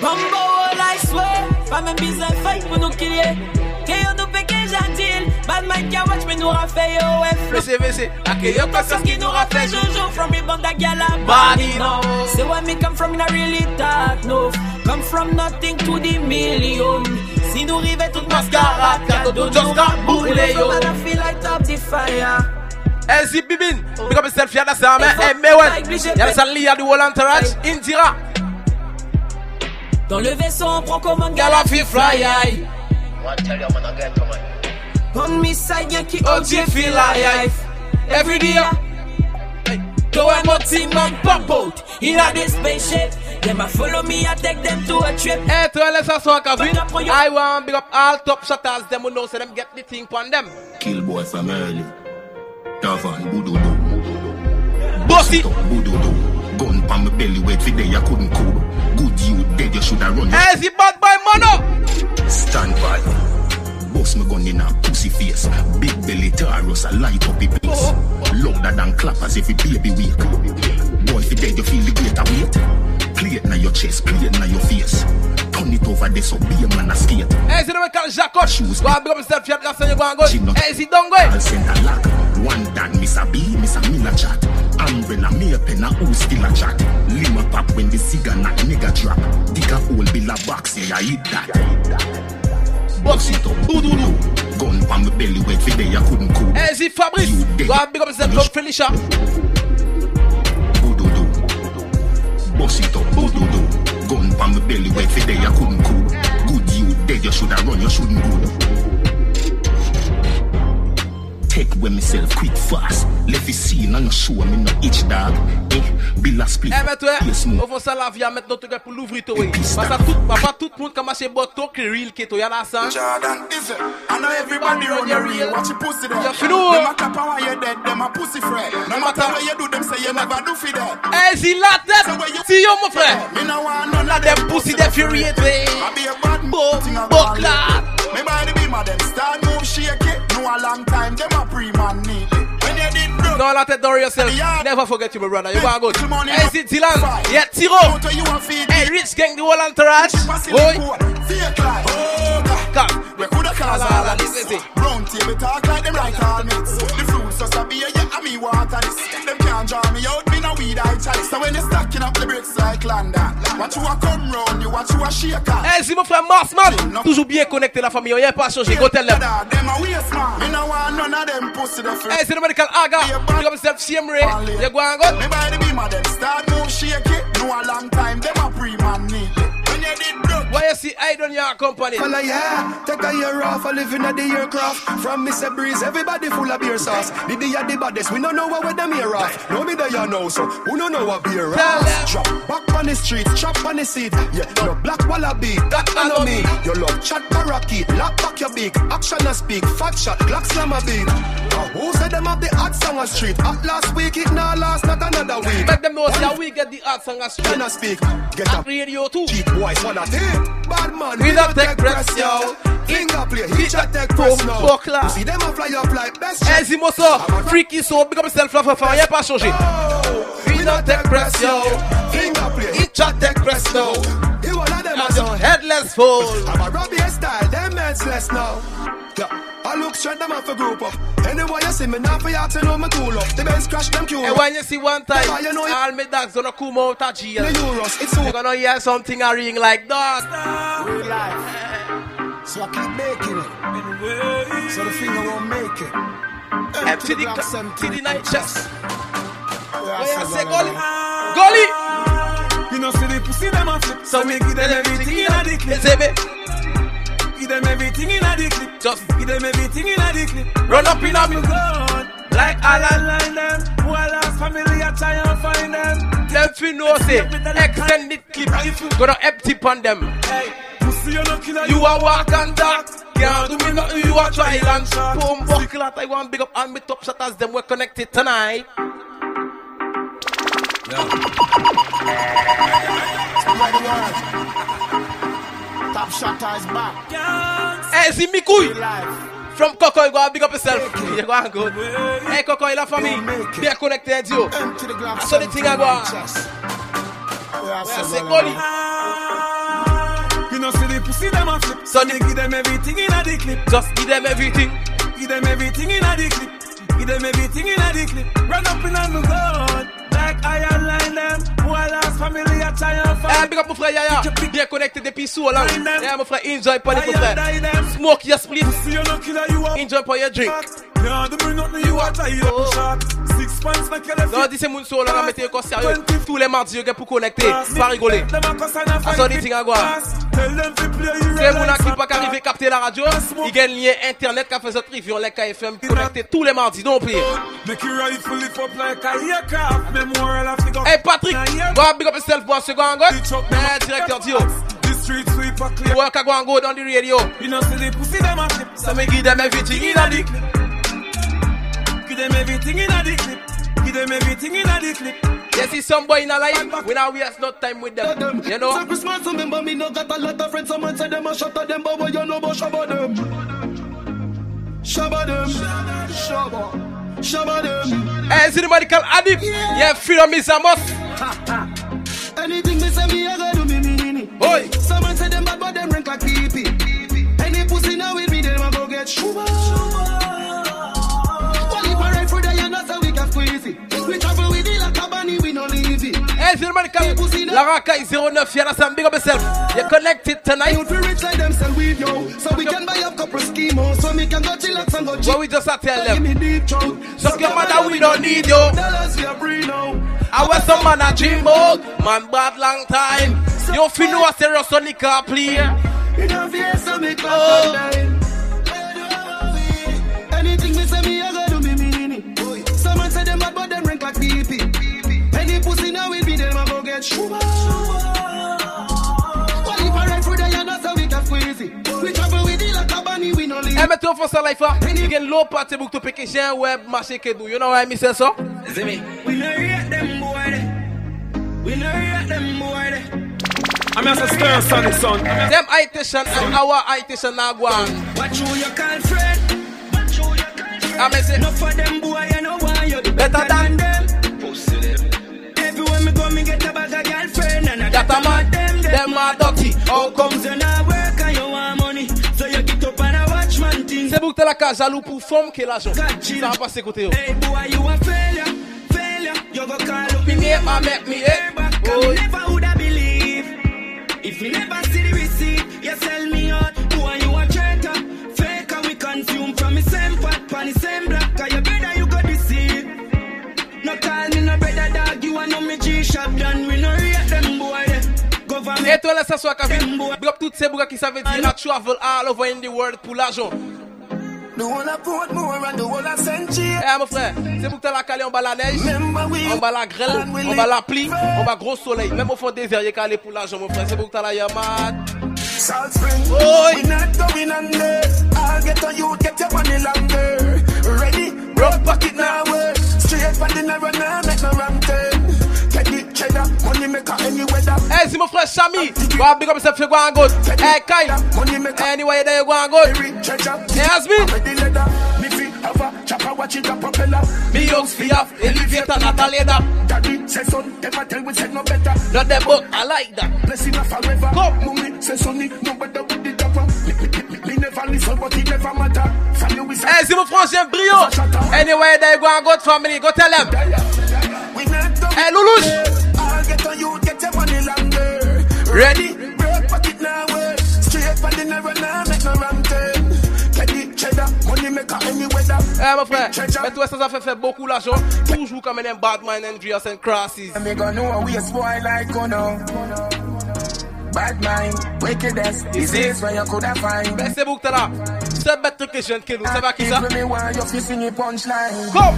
Bumbo all I swear Pas même bizarre fight pour nous killer Que yo nous que j'attends Bad man qui watch me nous rafait yo flou VC, VC. Yo conscience qui nous rap. fait jojo from me band a gal a Body no. Say where me come from, not really talk no Come from nothing to the million Si nous rive toute mascarade Cadeau just nous got boule, yo. Man, I feel like top the fire Hey, Zip Bibin. Big up yourself. You understand, man? Hey, Mewen. You understand, Lia, the whole entourage. Indira. Dans le vaisseau, on prend comme un gars Gala la fi fi fly, fly aye. On me side, y'a qui OG OG feel feel like life Every day. Go and my team man pop out In a this spaceship Them a follow me, I take them to a trip Hey, to let's also Kevin. I want big up all top shotters. Them who know, so them get the thing on them. Kill boy from early. Davan Bududu. Bossy. Bududu. Gun pa my belly wait for day I couldn't cool. Good you dead you shoulda run. Hey, the bad boy mono. Oh? Stand by. Boss me gun in a pussy face. Big belly Taurus a light up the place. Louder than clappers if it baby weak. Boy if you dead you feel the greater weight. Play it na your chest, play it na your face. Turn it over there so be a man a skate. Hey, c'est le mec qui Jacques. Go and big up yourself. You understand, you go and go. Hey, c'est don't go. I'll send a lock. One dad, Mr. B, a Miller chat. Umbrella, me a pen, a who still a chat. Lima pop when the cigar knock, nigga drop. Dig a hole, bill a box, yeah, I eat that. Box it up, doo doo. Gun pa my belly, wait for day, I couldn't cool. Hey, c'est Fabrice. Go and big up yourself. Love Felicia. Boss it up, boo doo doo. Gun pa my belly, wait for day, I couldn't cool. Good you dead, you shoulda run, you shouldn't go. Take with myself quick fast. Left it scene and show me no itch dog. Eh, Bill a split. Eh ben toi, on va ça la vie à mettre notre gars pour l'ouvrir toi. Parce que tout, pas tout le monde commence à boire toi qui real qui toi y'a la sang. Jordan, is it? I know everybody run your real. Watch your pussy there. You feel Them a clap and while you dead, them a pussy friend. No matter what you do, them say you never do for that. Eh, si la tête, si yo mon frère. Me no want none of them pussy they furiate. I be a bad thing a Buck lad. Me body be my them start move shake it. No a long time, them a pre-man need it. When you did Don't let it worry yourself. Never forget you, my brother. You are good. Hey, c'est Dylan. Yeah, Tiro. Out of you a feed Hey, Rich Gang, the whole entourage. Fake life. Oh, Come. We coulda cause all of this this. is it. Round table talk like them right mix. The fruits just a beer, yeah, and me water this. Them can't draw me out, me no weed I chalice. So when you stacking up the bricks like London, watch you a come round, you watch you a shake on. Hey, c'est mon frère Marsman. Toujours bien connecté la famille. Rien pas changé. Go tell them. Them oh, a waste man. Me no want none of them pussy the free. Hey, c'est le medical Aga. Big up yourself, Siemre. You go and go. Me by the beam of them start move shake it. No a long time, them a pre-man need it. When you did broke, Why you see I don't your company? Fella, yeah, take a year off, I living at the aircraft. From Mr. Breeze, everybody full of beer sauce. The day of the baddest, we don't know what with them here off. No me there you know, so who don't know what beer off? Drop back on the street, chop on the seat. Yeah, no black wallaby, that I know me. Your love chat parakeet, lock back your beak. Action and speak, fat shot, Glock slam a beat. Uh, who said them have the hot song on street? At last week, it now last, not another week. Make them know that we get the art song as Can I speak? Get At up. radio too. Cheap boys take Bad man, We not take press, yo. Finger play, he chat take press now. You see them a fly up like best shot Zimo so. Freaky so. Big up yourself, la frère. Rien pas changé. We not take press, yo. Finger play, Each chat take press now. Them a And headless fool. I'm a Robbie style, them heads less now yeah. I look straight, them off a group up Anyway you see me, now for y'all to know me cool up The Benz crash them cool And when you see one time, Yeah, you know all my dogs gonna come out of jail. The Euros, it's You're gonna hear something a ring like that. Real life. So I keep making it. So the finger won't make it. Eh, empty the, Black cl- empty the night chest. Yeah, Where you say so gully? Gully! You know, see them a flip. So me give them everything in a the clip. Give them everything in a the clip. just Give them everything in a the clip. run up in a me. God, like all I line them. Who I lost family, I try and find them. Them fi know say extended clip gonna empty on them. Hey, pussy you no killer. You a walk and talk. Can't do me nothing. You a try and boom buckle at I want big up and me top shot as them we're connected tonight. Spread the word. Top shot is back. Hey, me kuy. From Coco, you go big up yourself. You go and good. Hey Coco, you la famille. Be connected you. Empty the glass. That's how the thing I go. Where I say gully. You know, see the pussy them a flip. So me give them everything in a the clip. Just give them everything. Give them everything in a the clip. Give them everything in a the clip. Run up in on the. Like I line them. Who I family, I try and Eh, big up mon frère Yaya. Bien connecté depuis so long. Eh, mon frère, enjoy pas les frère. Smoke your split. Pussy you no killer, you a Enjoy pas your drink. Non, dis c'est moun so long, on mettez encore sérieux. Tous les mardis, vous pour connecter. Pas rigoler. À quoi? C'est mon qui pas qu'arriver capter la radio. Il gagne lien internet qui fait cette review, les KFM connecté tous les mardis. Non, figure. Hey Patrick, go big up yourself a second. Go. Eh, directeur Dio. Street sweeper clear. Work a go and go down the radio. You know, see the pussy them a flip. So me give them everything in a dick. Give them everything in a the clip. Give them everything in a the clip. You see some boy in a life, we not waste no time with them. You know? So Christmas remember me no got a lot of friends Someone say them a shot at them But what you know about Shabba them Shabba them Shabba Shabba them eh, Hey, see the medical addict? Yeah, freedom is a must. Anything they say me I gotta do me me me Oi. Someone say them bad but them rank like pee pee Any pussy now with me them a go get shuba Well Hey, see the medical. La Raka is 09. Yalla Sam, big up yourself. You're connected tonight. Youth we rich like them sell weed yo So we can buy up couple schemos So me can go chillax and go chill. What we just a tell them. Suck your mother, we don't need you. We are now I was some man a dream about. Man bad long time. You feel no a serious Sonic car play. You know, me crocodile. Anything oh. We no leave. Mais tu fais life, hein? You get low party book to pick a gen web marché que nous. You know why me say so? See me? We no rate them boy. there. We no rate them boy. I'm as a Stereosonic son. Them itation and our itation now go on. Watch who you call friend. I mean say, No for them boy, you know why you Better than them. Everywhere me go, me get a bag of girlfriend and I That a man, them are dirty. How comes you not man thing. C'est pour que t'es la pour femme qui est l'argent. Ça va passer côté. yo. Hey boy, you a failure, failure. You go call up Me name, I make me? Oh. never woulda believe. If you never see the receipt, you sell me out. Boy, you a traitor. Fake and we consume from the same pot, pan the same block. Cause you better you go deceive. No call me no brother dog, you a know me G-shop done. We no rate them boy. Government. Et toi, laisse ça soit. Big up toutes ces bougas qui savent dire, I travel all over in the world pour l'argent. The and the. Eh, mon frère, c'est pour que t'as la calée en bas la neige, en bas la grêle, en bas la pluie, en bas gros soleil. Même au fond des airs, il est calé pour l'argent, mon frère. C'est pour que t'as la Yamad. Salt Spring. Oi. We not going under. I'll get on you, get your money longer. Ready? Pocket now. Straight from the narrow now, make no wrong turn. Money maker any weather. Mon frère Chami. Bah, big up, quoi en gauche? Eh, Kai. Money maker. Anyway, there you go en gauche. Treasure. Eh, Asmi. Ready leather. Me fi have a chopper, watch it a propeller. Me young fi have elevator, not a ladder. Daddy say son, them a tell we say no better. Not them, I like that. Blessing a forever. Come. Mummy say sonny, no better with the. Me, me, me, me never listen, but it never matter. Family is a c'est mon frangin Brio. Anyway, there you go gauche, family. Go tell them. Not go Eh. I'll get on you, get your money longer. Ready? Break pocket now, work. Straight for the narrow now, make no wrong turn. Get the cheddar, money maker any weather. Eh, mon frère, mais toi, ça, ça fait faire beaucoup l'argent. Toujours comme un bad mind and Drias and crosses. Me gonna know we a spoil like oh no. Bad mind, wickedness, disease where you coulda find. Mais c'est que t'as là. C'est bête que je viens de Kelou. C'est pas qui ça? If me want you fi sing a punchline. Come!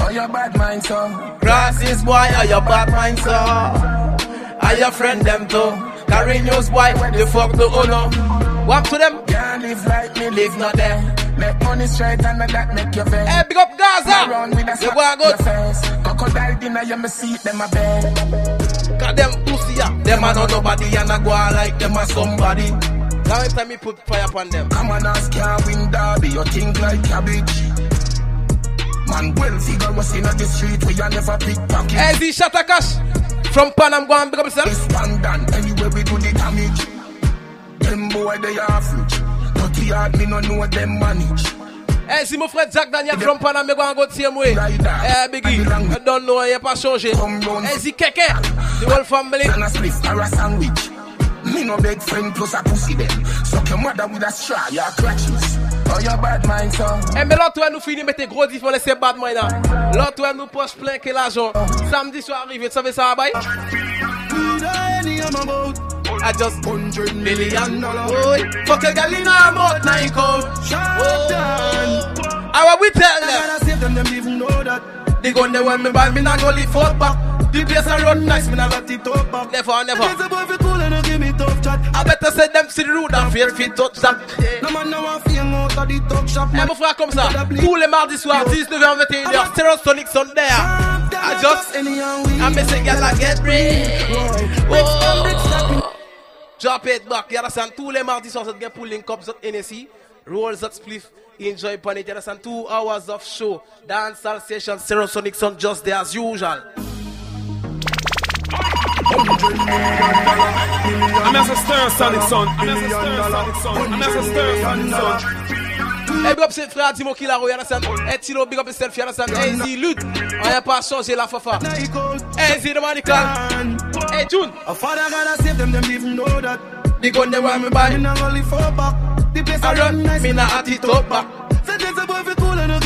Oh, your bad mind, so. Crosses boy, are your bad mind, so? Are your friend them too? Carry news boy, the fuck the owner. Oh, Walk to them. Can't live like me, live not there. Make money straight and make that make you vex. Hey, big up Gaza. Around with a You slap go and go. your face. Crocodile dinner, you me see them a bed. Cause them pussy, yeah. Them are not nobody and I go like them are somebody. Now every time me put fire upon them. Come on, ask can't win derby, you think like cabbage. Man, well figure was in the street where you never pickpocket. Hey, Z Shatakash. From Panam, go and big up yourself. Pandan, anywhere we do the damage. Them boy, they average. Dirty hard, me no know them manage. Eh, si mon frère Jack Daniel from Panama, go and go the same way. Eh, Biggie, I don't know, il pas changé. Eh, si Keke, the whole family. And a split or a sandwich. Me no big friend plus a pussy then. Suck your mother with a straw, your crutches. Your bad mind, so. Eh, mais l'autre, ouais, nous finit mettre gros diff, on laisse bad. L'autre, ouais, nous poche plein que l'argent. Samedi soir arrivé, tu savais ça, bye? I just hundred million dollars. Fuck a gal in her mouth, nine coat. Oh. How we tell them? I save them, them even know that. They gun they want me buy me not go back. The place I run nice, me never It up back. never never. There's a boy fi cool and no give me tough chat. I better say them see the road and fear fit touch that. No man no want feel out of the talk shop. Eh mon frère comme ça, tous les mardis soirs, 19h21h, Stereosonic Sunday. I just, I miss a girl I get rich. Drop it back, you understand? Tous les mardis soirs, vous get pulling cups of NSC, rolls up spliff, enjoy pan it, you understand? Two hours of show, dancehall session, Stereosonic Sun just there as usual. I'm as a Stereosonic son. I'm as a Stereosonic son. I'm as a Stereosonic son. Hey, big up c'est frère Dimo Kilaro, you understand? Hey, Tilo, big up yourself, you understand? Hey, Z Lutte, on n'a pas changé la fafa. Hey, Z the Manical. Hey, June. A father gotta save them, them even know that. The gun they want me buy. Me not only fall back. The place I I run, run me not at it up back. Say there's a boy fi cool and no give me tough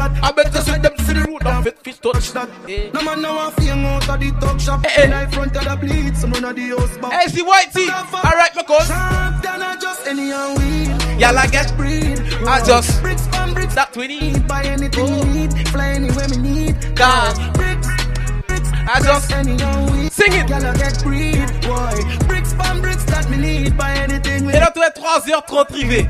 chat. I better say them see the root of it, fish touch. Eh. No man now want fame out of the talk shop. Eh, eh. In front of the bleed, some run of the house back. Hey, see white tee. Alright, my cuz. Sharp than a just any and weed. Y'all like get breed. I just bricks from bricks. that 20. Buy anything you need, fly anywhere we need. Cause bricks, bricks. I just any and weed. sing it. Y'all get breed, boy. Bricks from bricks that me need. Buy anything we Et là, tu es 3h30 privé.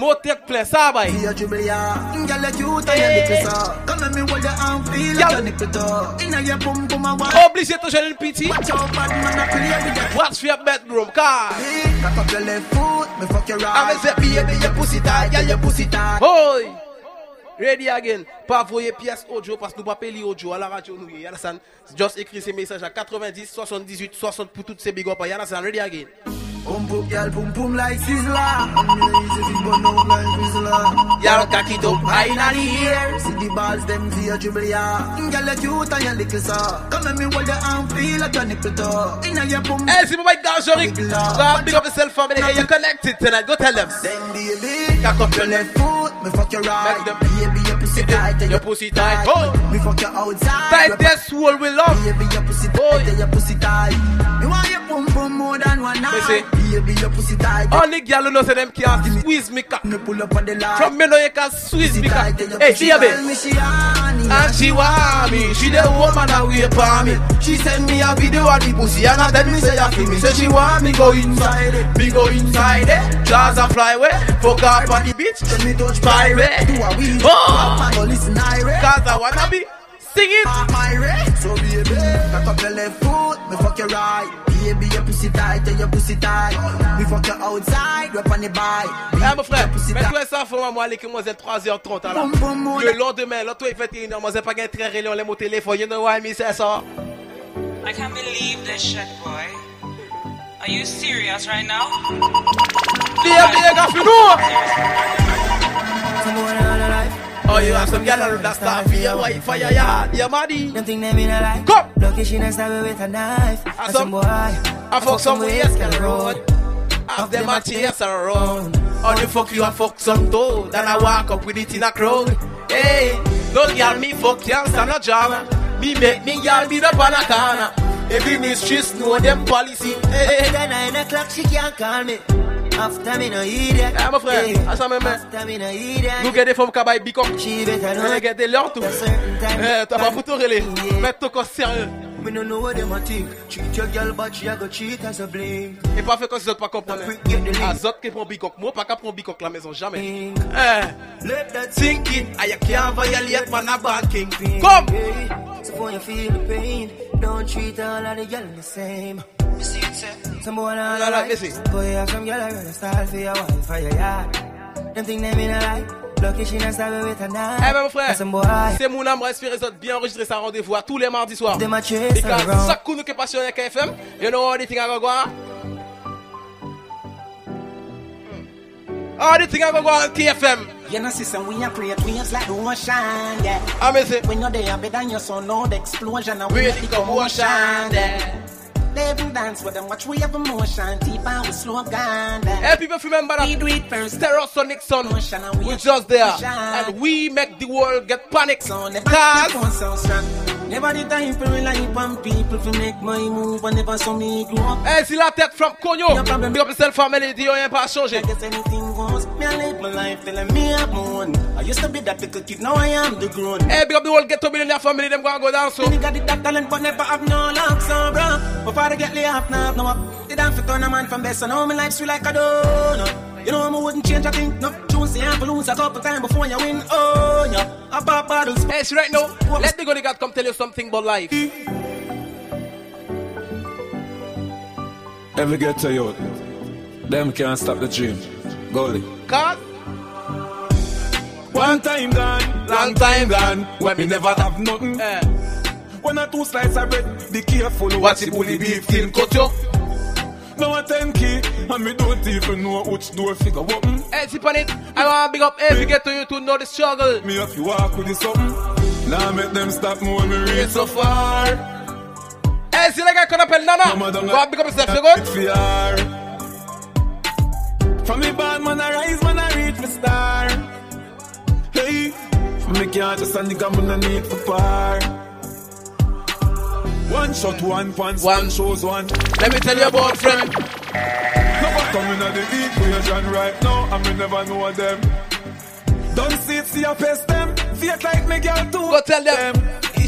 Mon tête plein, ça va. See your dribble, yeah. Girl, you cute and you little so. Come let me hold your arm, feel like your nipple toe. Inna your bum bum a wine. Obligé de jeune petit. Watch out, bad man, I play with that. Watch your bedroom, car. Cock up your left foot, me fuck your I right. me say, baby, your pussy girl, your pussy tight. Ready again. Pas voyer pièce audio parce que nous pas payer audio à la radio nous. Understand? Just écrit ces messages à 90 78 60 pour toutes ces big up. Understand? Ready again. Boom boom, girl, boom boom like Sizzler. I'm gonna easy fi burn out like Sizzler. Y'all cock it up high in the air. See the balls, them for your dribble, yeah. Girl, you cute and you little so. Come let me hold your arm, feel like your nipple toe. Inna your bum. Hey, see my guy, Jorik. Go big up yourself, family. Hey, you connected tonight. Go tell them. Then baby, cock up your left foot, me fuck your right. Baby, your pussy tight, Your pussy tight. Oh. Me fuck your outside. Tight their soul will love. Baby, your pussy tight, your pussy tight. Me want your pum pum more than one night. Baby, your pussy tight. Only girl who knows them can squeeze me cock. Me pull up on the line. From me know you can squeeze me cock. Hey, see Tell baby. she honey. And she want me, she the woman that wait for me. She send me a video of the pussy and I tell me say I feel me. Say she want me go inside it, me go inside it. Jaws a fly away, fuck up on the beach. Let me touch pirate. Do a weed. Oh, cause I wanna be sing it. So baby, cock up your left foot, me fuck your right. Baby, your pussy tight, and your pussy tight. Me fuck your outside, rep on the bike. Eh mon frère, mets-toi ça pour moi, les moi 3h30 alors. Le lendemain, l'autre est 21h, moi j'ai pas gagné très réunion, les mon téléphone, you know why me say ça? I can't believe this shit, boy. Are you serious right now? Bien, bien, gars, nous! Oh, you have some yellow that stuff for your wife, for your yard, your money. Think them in a life. Come! Lucky she not stab with a knife. Ah, I And some- boy. I fuck some way, yes, can road. Have them a chase around. Or the fuck you a fuck some toad. Then I walk up with it in a crowd. Hey, no girl me fuck stand a drama. Me make me girl beat up on a corner. Every mistress know them policy. Hey, After nine o'clock she can't call me. After me no. Eh, frère, à ça même. After me no idiot. Nous gardons des femmes qui baillent bicop. She better know. Elle garde leur tout. Eh, t'as pas pour relayer. Mets ton corps sérieux. Me no know what them a think. Treat your girl but she a go cheat as a. Et pas fait comme si pas comprendre. Azot qui prend bicop. Moi, pas qu'à prendre bicop la maison, jamais. Eh, Let that think it. I can't violate man a bad king. Come! So when you feel the pain, don't treat all of the girl the same. Some boy not No, no, like, listen. boy have some girl around the style for your wife for your yard. Them think them in a life. Lucky she not stab with a knife. Eh ben mon frère, And some boy, c'est mon âme respire autres bien enregistré ça rendez-vous à tous les mardis soirs. Them a chase Because chaque coup nous qui passionné avec KFM, you know all the thing I go go on? All the thing I go go on KFM. You know, sister, we are create waves like the ocean, yeah. I miss it. When you're there, better than your son, no the explosion, and We we the make the commotion, commotion, yeah. They even dance with them, watch we have emotion, deep and we slow down, Hey, people remember that We do it first. Stereosonic Sun. and we We are just there. And we make the world get panic. So never Cause keep on so strong. Never the time for rely upon people to make my move, and never saw me grow up. Hey, c'est la tête from Cogno. Big up yourself family, dis rien pas changer. I guess anything goes. Me, I live my life telling me I'm one. I used to be that little kid, now I am the grown. Hey, big up the whole ghetto millionaire family, them gonna go down so. Me got the that talent, but never have no luck, so bro. Before I get laid off, now no up. They done for turn a man from best, so now my life's sweet like a donut. You know I wouldn't change a thing, no. Choose the to lose a couple times before you win. Oh, yeah. I pop bottles. Hey, so right now, let the God God come tell you something about life. Every ghetto youth, them can't stop the dream. Goalie. Cause One time gone, long time gone, when me never have nothing. Eh. When I two slices of bread, be careful What's the bully beef thin cut you? Now a 10 key, and me don't even know which door figure open. Hey, tip on it. I want to big up every get to you to know the struggle. Me have to walk with the something. Now make them stop me when me reach so far. Hey, see like I could appelle Nana. Don't Go and big up yourself, you good? From me bad man I rise, man I reach the star. Hey, from me can't just a nigga man I need for par. One shot, one pants, one shows one. Let me tell you about friend. No bottom in the equation right now, and me never know them. Don't see it, see your face them. Fake like me girl too. Go tell them.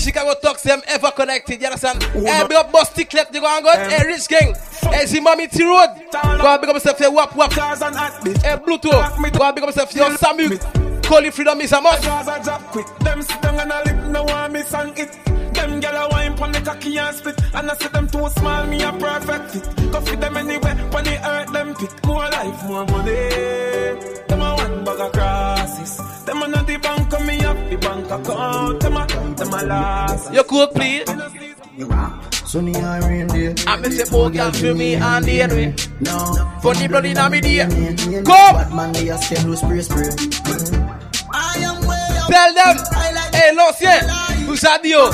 Chicago talks them ever connected, you understand? Oh, hey, big up Busty Clip, you go and go. Hey, Rich Gang. Hey, Zimami T Road. Go and big up yourself, hey, Wap Wap. Hey, Bluetooth. Go and big up yourself, yo, Samu. Calling freedom is a must. Them sit down and I lip, no one miss and it. Them gyal a wine pon the cocky and split, and I see them too small, me a perfect fit. Go fit them anywhere when they hurt them pick. More life, more money. Them a one bag of crosses. Them a not the bank, come me up the bank account. Them a, them a last. You cook, please. Sunny and rain day. I miss a poor girl to me and the way. No. Funny blood in me day. Come. Bad man, they a stem loose spray spray. I am way up. Tell them. Hey, l'ancien. Who's eh, that deal?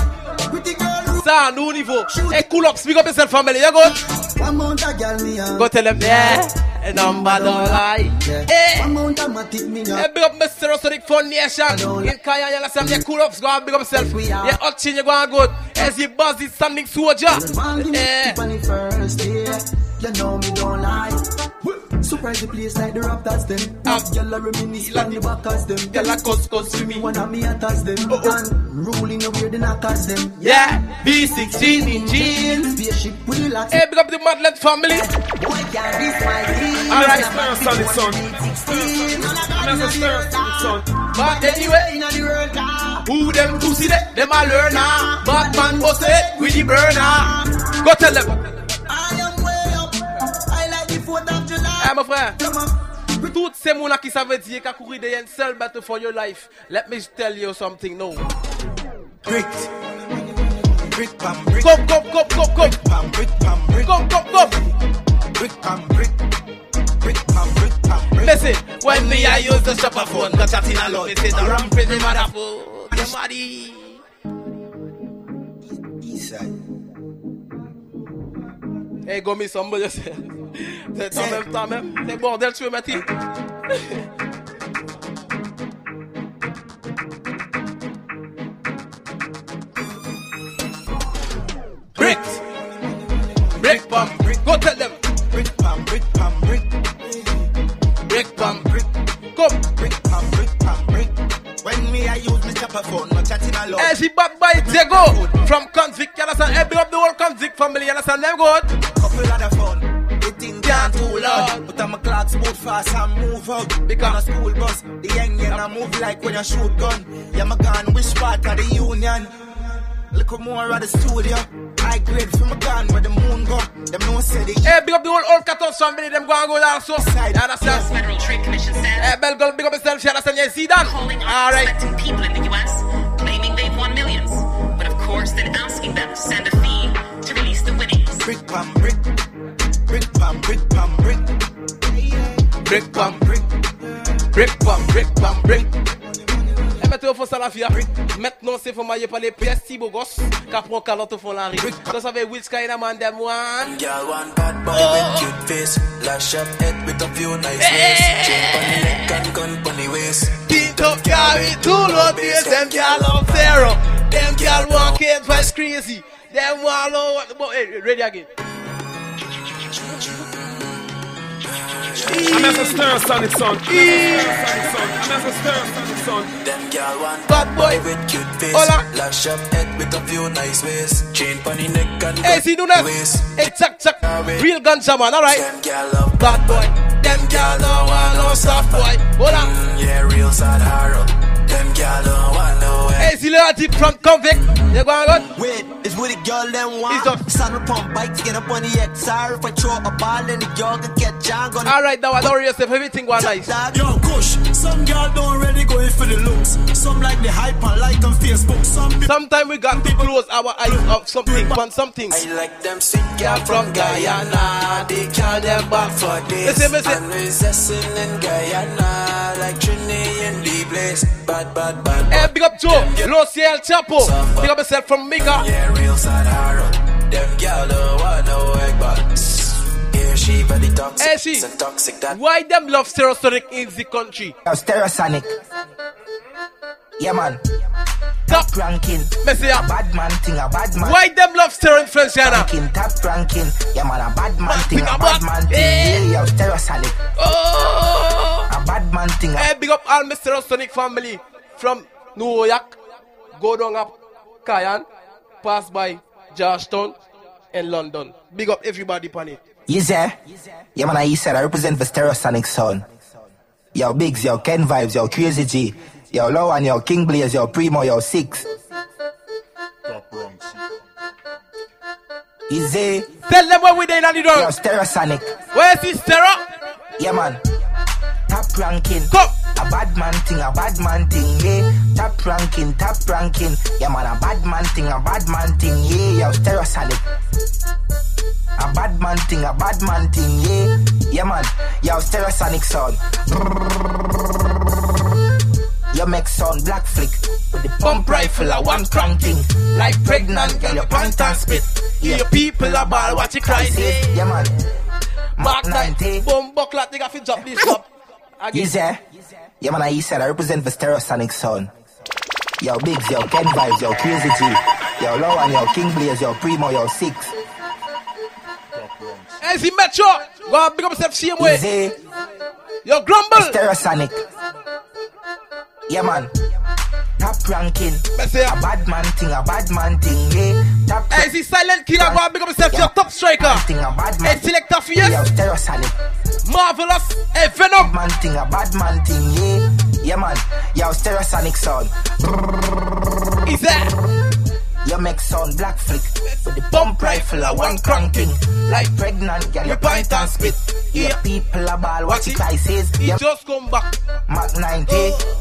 Ça, nous niveau. Hey, cool up. Speak up yourself, family. You good? One mount a girl me a. Go tell them, yeah. A number don't lie. Hey. One mount a matic me a. Hey, big up Mr. Sonic Foundation. In Kaya, you understand? Yeah, cool ups. Go and big up yourself. Yeah, hot chin, you go and good. As you buzz this standing soldier. Yeah. first. You know me don't lie. Surprise the place like the Raptors them. Mm. Up, y'all reminisce on the backers them. Y'all a cuss cuss to me. One of me attacks them. Oh, oh. And ruling the way the knockers them. Yeah, B16 in jeans. Spaceship with the locks. Hey, big up the Madlet family. Boy, can't this my team. Alright, Star Sonic son. I'm a son. But anyway, who them to see that? Them a learner. Batman boss it with the burner. Go tell them. Hey, mon frère. Toutes ces mounas qui savent dire qu'à courir derrière une seule battle for your life. Let me tell you something, no. Brick. Brick pam brick. Come, come, come, come, come. Pam brick pam brick. Come, come, come. Brick pam brick. Brick pam brick pam brick. Listen, when me I use the shopper phone, got chat in a lot. It is a rampage in motherfucker. Somebody. Eastside. Hey, go me somebody. C'est en même temps même. C'est bordel, tu veux mettre. Bricks. Brick pump. Go tell them. Brick pam brick pam brick. Brick pump. Come. Brick pam brick pam brick. When me I use my chopper phone, my chatting a lot. Hey, she back by Diego from Convict, you understand? Hey, big up the whole Convict family, you understand? Them good? Couple of the phone. The thing can't too loud. But I'm a clocks move fast and move out. Because a school bus, the young young I move like when you shoot gun. Yeah, my gun, which part of the union? Look more at the studio. I grade from a gun where the moon go. Them no say the Hey, big up the whole old 14 family, them go and go there so. You understand? Federal Trade Commission says. Hey, Bell girl, big up yourself, you understand? You see that? Calling on Alright. suspecting people in the US, claiming they've won millions, but of course then asking them to send a fee to release the winnings. brick pam brick. Pam brick pam brick. Brick pam brick. Brick pam brick pam brick. Eh, mettez au fond ça la fille. Maintenant, c'est pour mailler par les pièces si beau gosse. Qu'après, on calotte au fond la rue. Vous savez, which kind of man them one? Girl, one bad boy with cute face. Lash up head with a few nice ways. Chain on the neck and gun on the waist. Beat up carry two load bass. Them gal up zero. Them gal walk in fast crazy. Them want know what the boy. Hey, ready again. I'm a Star Sonic son. I'm a Star Sonic son. Them girl one bad boy with cute face. Hola. Lash up head with a few nice ways. Chain on the neck and Hey, see, do that. Hey, check, check. Real ganja man, alright. Them girl love Bad boy. Them gal don't want no soft boy. Hold on. Mm, yeah, real sad horror. Them girl don't want no way. Hey, see, little deep from convict. You go on? Wait, it's what the girl them want. It's up. Son up on bikes, get up on the XR. If I throw a ball in the girl can catch on. Gonna Alright, now I don't worry yourself. Everything was nice. Yo, Kush, some girl don't really go in for the looks. Some like the hype and like on Facebook. Some people Sometimes we got to close our eyes of something, on some things. I like them sick girl from Guyana. They call them back for days. Listen, listen. And recessing in Guyana. Like Trinity in the place. Bad, bad, bad. Hey, big up Joe, Los El Chapo. Big up yourself from Mika. Yeah, real sad horror. Them girl don't want no egg box. Yeah, she very toxic. Hey, she. So toxic that. Why them love Stereosonic in the country? Stereosonic. Yeah, man. Top ranking. Messi, a bad man thing, a bad man. Why them love stereo influence, Yana? Ranking, top ranking. Yeah, man, a bad man thing, a bad man thing. Eh. Yeah, yo, Stereosonic. Oh! A bad man thing. Hey, eh, big up all Mr. Sonic family from New York. Go down up Cayenne, pass by Georgetown and London. Big up everybody on it. You there? Eh? Yeah, man, I said I represent the Stereosonic sound. Yo, Biggs, yo, Ken Vibes, yo, Crazy G. Yo, Lowan, yo, King Blaze, yo, Primo, yo, Six. Easy. Tell them what we did on the door. Yo, Stereosonic. Where's this Stereo? Yeah, man. Top ranking. Come. A bad man thing, a bad man thing, yeah. Top ranking, top ranking. Yeah, man, a bad man thing, a bad man thing, yeah. Yo, Stereosonic. A bad man thing, a bad man thing, yeah. Yeah, man. Yo, Stereosonic sound. You make sound black flick with the pump rifle a one cranking. Like pregnant girl, your pant and spit. Yeah, your people are ball, watch it cry. Yeah, man. Mac 90. Boom, buckler, they got to drop this up. You there? Yeah, man, I said I represent the Stereosonic sound. Yo, Biggs, yo, Ken Vibes, yo, Crazy G. Yo, Lowan, yo, King Blaze, yo, Primo, yo, Six. Hey, see Metro. Go big up yourself same way. Easy. Yo, Grumble. Stereosonic. Yeah, man. Top ranking. A bad man thing, a bad man thing, yeah. Top Hey, see Silent Killer. Go on, big up yourself, your top striker. thing, a bad man. Hey, Selector Yo, yes. Stereosonic. Marvelous. Hey, Venom. Man thing, a bad man thing, yeah. Yeah, man. Yo, Stereosonic sound. Is that? You make sound black flick with the pump rifle a one cranking like pregnant girl. You pint point and spit. Yeah, people a ball. Watch it, I says. He Yeah, just come back. Mac 90.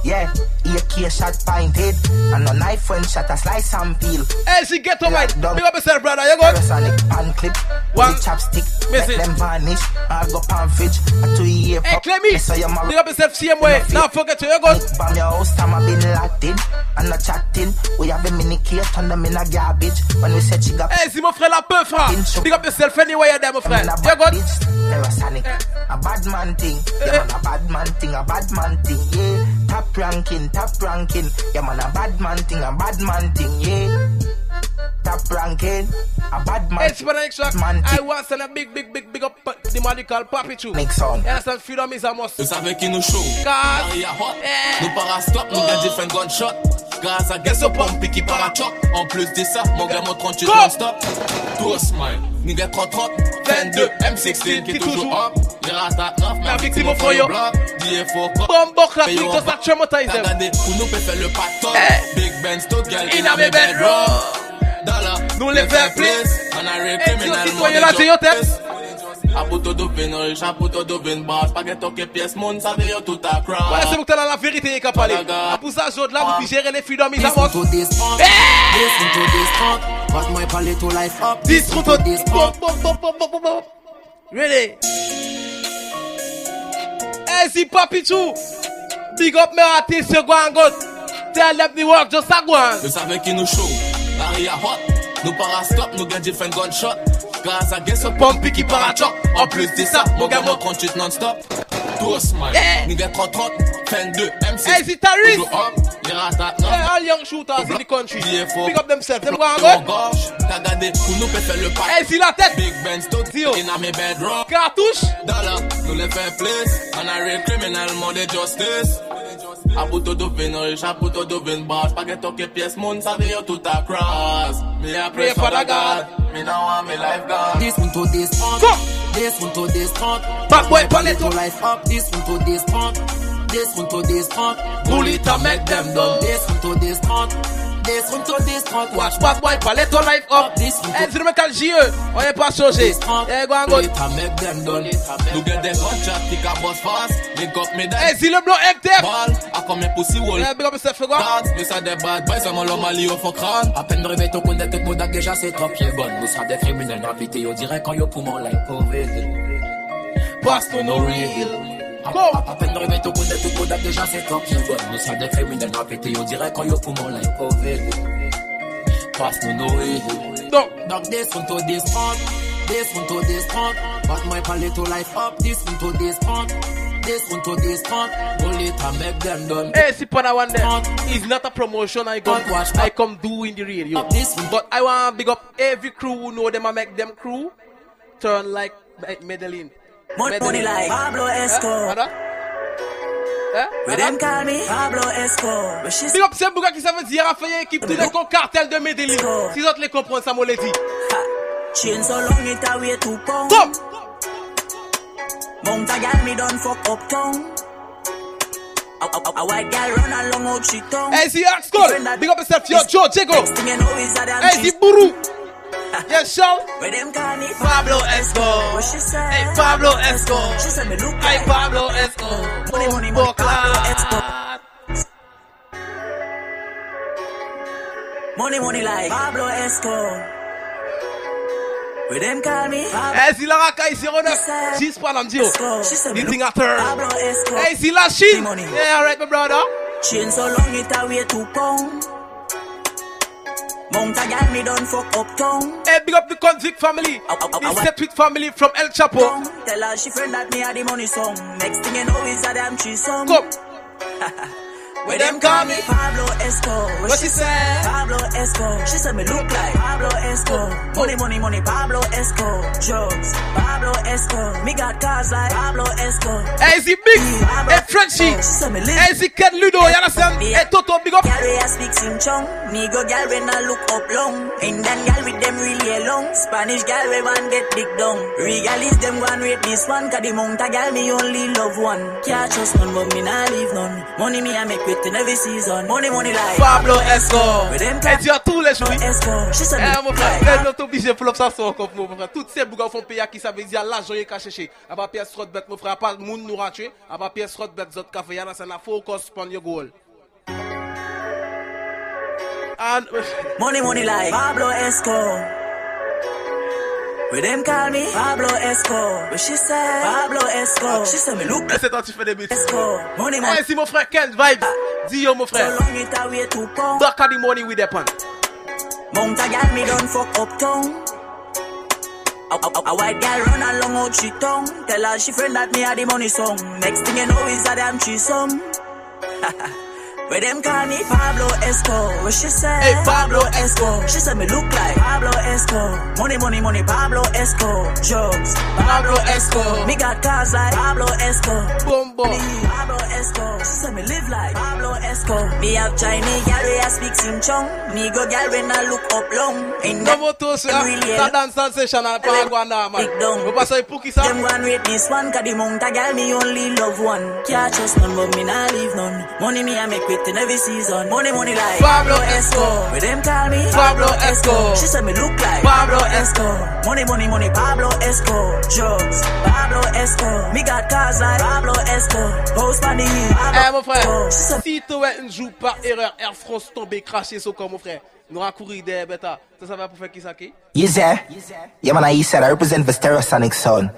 Yeah, AK shot pointed and a knife when shot a slice and peel. Hey, see, get on right. Big up yourself, brother. You good? Stereosonic pan clip. One. Chapstick. Miss Let it. them vanish. I go pan fridge. A two year Hey, pop. Clemmy. I am a Big up yourself same way. Now forget to you good. Bam your house, time I been Latin and not chatting. We have a mini key, turn them in a garbage. When we said she got Hey, si mon frère la peu, frère. Big up yourself anyway, you there, mon frère. You good? Stereosonic. A bad man thing. Yeah, eh. man, a bad man thing, a bad man thing, yeah. Top ranking, top ranking. Yeah, man, a bad man thing, a bad man thing, yeah. Top ranking, a bad man Hey, c'est pas next track. Man I thing. want to send a big, big, big, big up the man they call Papi Chou. Make sound. You understand? Freedom is a must. Vous savez qui nous show Car- Maria hot Nous parastop, nous gagne different gunshot Gaz à gaz au pompe qui parachop En plus de ça, mon gars mon 38 Go! non-stop Tout smile, nous gagne 30 22, M16 qui est toujours up Les ratats 9, La mais victime au fond, yo. bloc DFO Bombo clap, Payo we just en a traumatize them. Regardez, pour nous peut faire le pactole Eh. Big Ben, Stoke Girl, In a me bedroom. Nou le fe plis E ti yo sitwoye la te yo tep Apoto do ven or, chapoto do ven bas. Paget oke piyes moun, sa ve yo tout akran Wè se mouk tè la la verite ye kap pale Apou sa jod la, mou pi jere le fidom is amos Discount to this funk Bas mwen pale to life up Discount to this funk Ready? E zi papi chou Big up me ati se gwa an got Tell them the work, just a gwan Yo save ki nou chou show Maria hot Nous parastop, nous gagne different gunshot Gaz à gaz au pompe qui parachop En plus de ça, mon gars mon 38 non-stop Tout smile, Eh. nous gagne 30 30 22, M6 Hey, si Taris. Toujours up, les ratats non Hey, all young shooters in the country. DFO. Pick up themselves, them go and Tout en go. gorge, t'as gardé pour nous peut faire le pack Hey, si la tête. Big Ben Stoke, Zio. in a me bedroom Cartouche. Dollar, nous les fait place On a real criminal, more de justice A puto dovin riche, a puto dovin basse Pas que toque pièce, moun sa veille tout à cross Me a pray for the God Me now want me life gone Listen to this funk. Go. Listen to this funk. Bad boy, My palette palette to up. life up. Listen to this funk. Listen to this funk. Bully to make them done. Listen to this funk. Listen to this funk. Watch bad boy, palette ton life up. Listen Hey, to si nous mettons le JE, on est pas changé. Hey, go and go. Bullet a make them done Nous get des contracts qui ka boss fast They got me Hey, dead si le blanc MTF. Ball, a comme un pussy wall Hey, big up yourself, go. Dance, mais ça des bad boys, c'est mon l'homme à l'eau faut crâne À peine de réveil, ton connaît tout le monde a déjà ses top pieds bonnes. Nous sommes des criminels invités, on dirait quand yo poumon like Covid. Pass to no real. Go. À à peine de réveil, tout le monde a ses top pieds bonnes. Nous sommes des criminels invités, on dirait quand yo poumon like Covid. Pass me no way. Donc, Dog this one to this funk, this one to this funk. But my palette to life up, this one to this funk. this one to this front. Hold it and make them done. Hey, see, Pana one there. It's not a promotion I come, I come do in the radio. But I want to big up every crew who know them and make them crew turn like Medellin. Money, money like Pablo Escobar. Hein? Where them call me Pablo Escobar. Big up Sembuga qui ça veut dire fait équipe tous les con cartel de Medellin. Si autres les comprennent ça, moi les dit. chain so long it a way to pound. Come. Mount a gal me done fuck up town. A, a, a white gal run along out she tongue. Hey, see, Axe Cole. Big up yourself, yo, Joe, Jago. Hey, see, Buru. Yes, Sean. Where them call me Pablo Escobar. What she say? Hey, Pablo Escobar. She said me look Hey, Pablo Escobar. Money, money, money, Pablo Escobar. Money, money like Pablo Escobar. Where them call me Hey, si la racaille, c'est Ronald. She's Panam Dio. The thing a turn. Pablo Escobar. Hey, see la Shin. Yeah, alright, my brother. Chain so long it a way to pound. Mount a gal me done fuck up town. Hey, big up the convict family. The Setwit family from El Chapo. Tell her she friend that me had the money song. Next thing you know is a damn cheese song. Come. Where them call me Pablo Escobar. What she say? Pablo Escobar. She said me look like Pablo Escobar. Money, money, money, Pablo Escobar. Drugs, Pablo Escobar. Me got cars like Pablo Escobar. Hey, see Big. Hey, Frenchie. Hey, see Ken Ludo. You understand? Hey, Toto, big up. We a speak sing chong. Me go gal when I look up long. Indian gal with them really long. Spanish gal we want get big down. Regalis them go and rate this one. Cause the mount a gal me only love one. Can't trust none but me nah leave none. Money me I make with in every season. Money, money like Pablo them Et tu as tous les jours. Said Eh, mon frère, like les autres obligés pour ça son encore mon frère. Toutes ces bougas font payer qui savent dire l'argent est caché chez. À pas pièce rot bête mon frère, à pas moun nous raté, à pas pièce rot bête zot café yana ça na focus pon your goal. Money, money like Pablo Escobar. Where them call me Pablo Escobar. But she said Pablo Escobar. She said me look Laisse toi tu fais des bêtises. Escobar. Money, money. Eh, si mon frère Ken vibes. Dis yo mon So frère. long it a way to. Back at the money with the pan. Mount a gal me done fuck up town. A, a, a white gal run along out she tongue. Tell her she friend that me had the money song. Next thing you know is a damn cheese song. Where them call me Pablo Escobar. What she say? Hey, Pablo Escobar. She said me look like Pablo Escobar. Money, money, money, Pablo Escobar. Drugs, Pablo Escobar. Me got cars like Pablo Escobar. Boom, boom. Pablo Escobar. She said me live like Pablo Escobar. Me have Chinese gal we a speak sing chong. Me go gal when I look up long. In No more to ça, ça dance sensational pas Guana man. Vous passez pour qui ça? Them one rate this one, cause the mount a gal me only love one. Can't trust none, but me nah leave none. Money me I make with in every season. Money, money like Pablo Escobar. Where them call me Pablo Escobar. She said me look like Pablo Escobar. Money, money, money, Pablo Escobar. Drugs, Pablo Escobar. Me got cars like Pablo Escobar. House money, the hill, Pablo Eh mon frère, Escobar. She said si tu es un jour par erreur Air France tombé craché sur comme mon frère, nous a couru des bêta. Ça ça va pour faire qui ça qui? You there? Yeah, man, I said I represent the Stereosonic sound.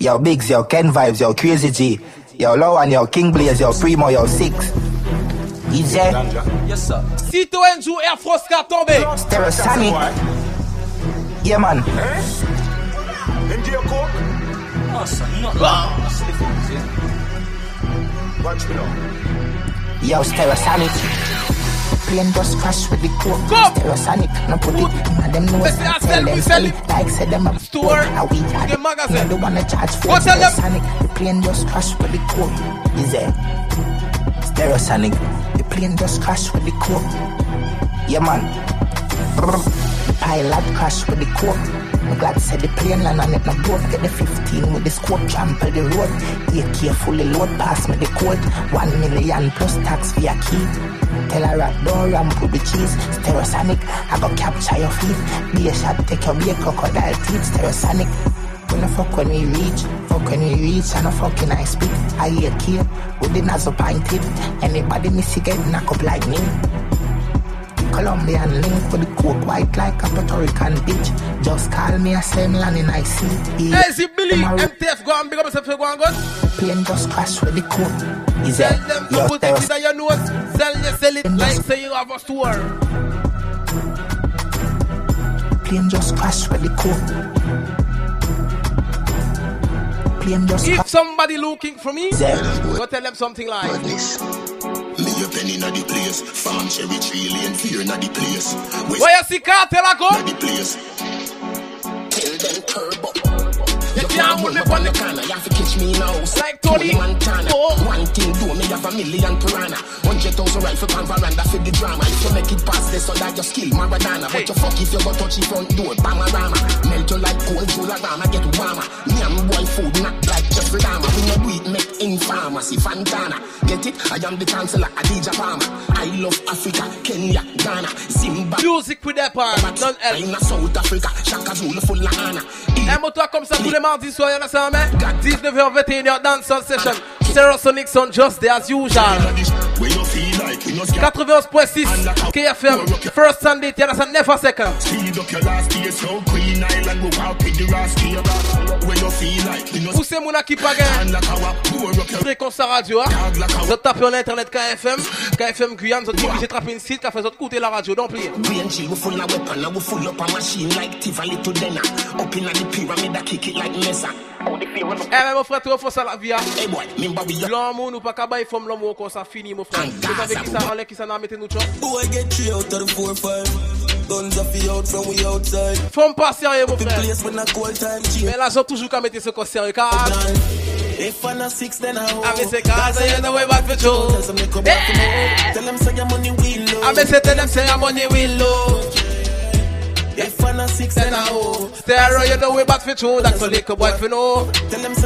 Yo, Biggs, yo, Ken Vibes, yo, Crazy G, yo, Lowan, yo, King Blaze, yo, Primo, yo, Six. Yes sir. Si tu es un jour Air France qui a tombé. Yeah, man. Them give you coke? Oh, Watch me now. Ah, Yo, Stereosonic. Plane just crash with the coke. Stereosonic, no put it in them nose. Tell them sell it like said them a store. A we had it. No, the one that charge for What tell them? Stereosonic. The plane just crash with the coke. Is there? Stereosonic. The plane just crash with the coke. Yeah, man. The pilot crash with the coke. I'm glad said the plane land and it no boat. Get the 15 with the scope, trample the road. AK fully load, pass me the code. One million plus tax your key. Tell her rat don't ramp with the cheese. Stereosonic, I go capture your feet. Be a shot, take your be a crocodile teeth. Stereosonic. When the fuck when we reach, fuck when we reach, and a fucking I speak. I hear kid with the nozzle pointed. Anybody miss it get knock up like me. Colombian link with the coke white like a Puerto Rican bitch. Just call me a same land in I see. Hey, see Billy, MTF go and big up yourself go and go. Plane just crash with the coke. Is Tell them to put it in your nose. Sell you sell it like say you have a store. Plane just crash with the coke. Plane just If somebody looking for me, go tell them something like. Me a penny inna the place. Farm cherry tree lane fear inna the place. West Where you see cartel I go? inna the place. Can't hold me on the corner. You have to catch me now. Like Tony. Montana. Oh. One thing do me have a million piranha. Hundred thousand rifle on veranda for the drama. If you make it past this, so that your skill Maradona. But you fuck if you go touch the front door, Panorama. Melt you like cold Jolarama, get warmer. Me and boy food not like Jeffrey Dahmer. When you do it, make in pharmacy, Fantana. Get it? I am the chancellor, Adidja Palmer. I love Africa, Kenya, Ghana, Zimbabwe. Music with that part, none else. In South Africa, Shaka Zulu full of. Un moto comme ça tous les mardis soirs, y'en a ça, mais 19h21h Dancehall Session. Stereosonic on just there as usual. 91.6 KFM, first Sunday, y'en a ça 9 à second. Speed up your last year, so Queen Island, we walk with the rascal. Where you feel like, we know Poussez mon qui pas Fréquence radio, hein. Vous tapez en internet KFM, KFM Guyane, vous obligé de trapper une site qui a fait autre côté la radio, don't play. Green chill, we full of weapon, now we full up a machine like Tiva little dinner. Up in the pyramid, I kick it like Mesa. Eh mais mon frère, tu refais ça la vie. L'homme nous pas qu'à bailler forme l'homme quand ça finit mon frère. Vous savez enlève, qui ça n'a mis nous chop. Boy get three out of the four five. Guns off the out from we outside. Faut pas sérieux mon frère. place when I cold time. Mais là, j'ai toujours qu'à mettre ce qu'on sérieux car. If I'm not six, then I hold. I miss a casa, you know way back for Joe. Tell them they come back from home. Tell them say your money we low. I ah, miss it, tell them say I'm on the wheel low. If I'm not six, then I hold. Stereo, you know way back for Joe. That's a little boy for know.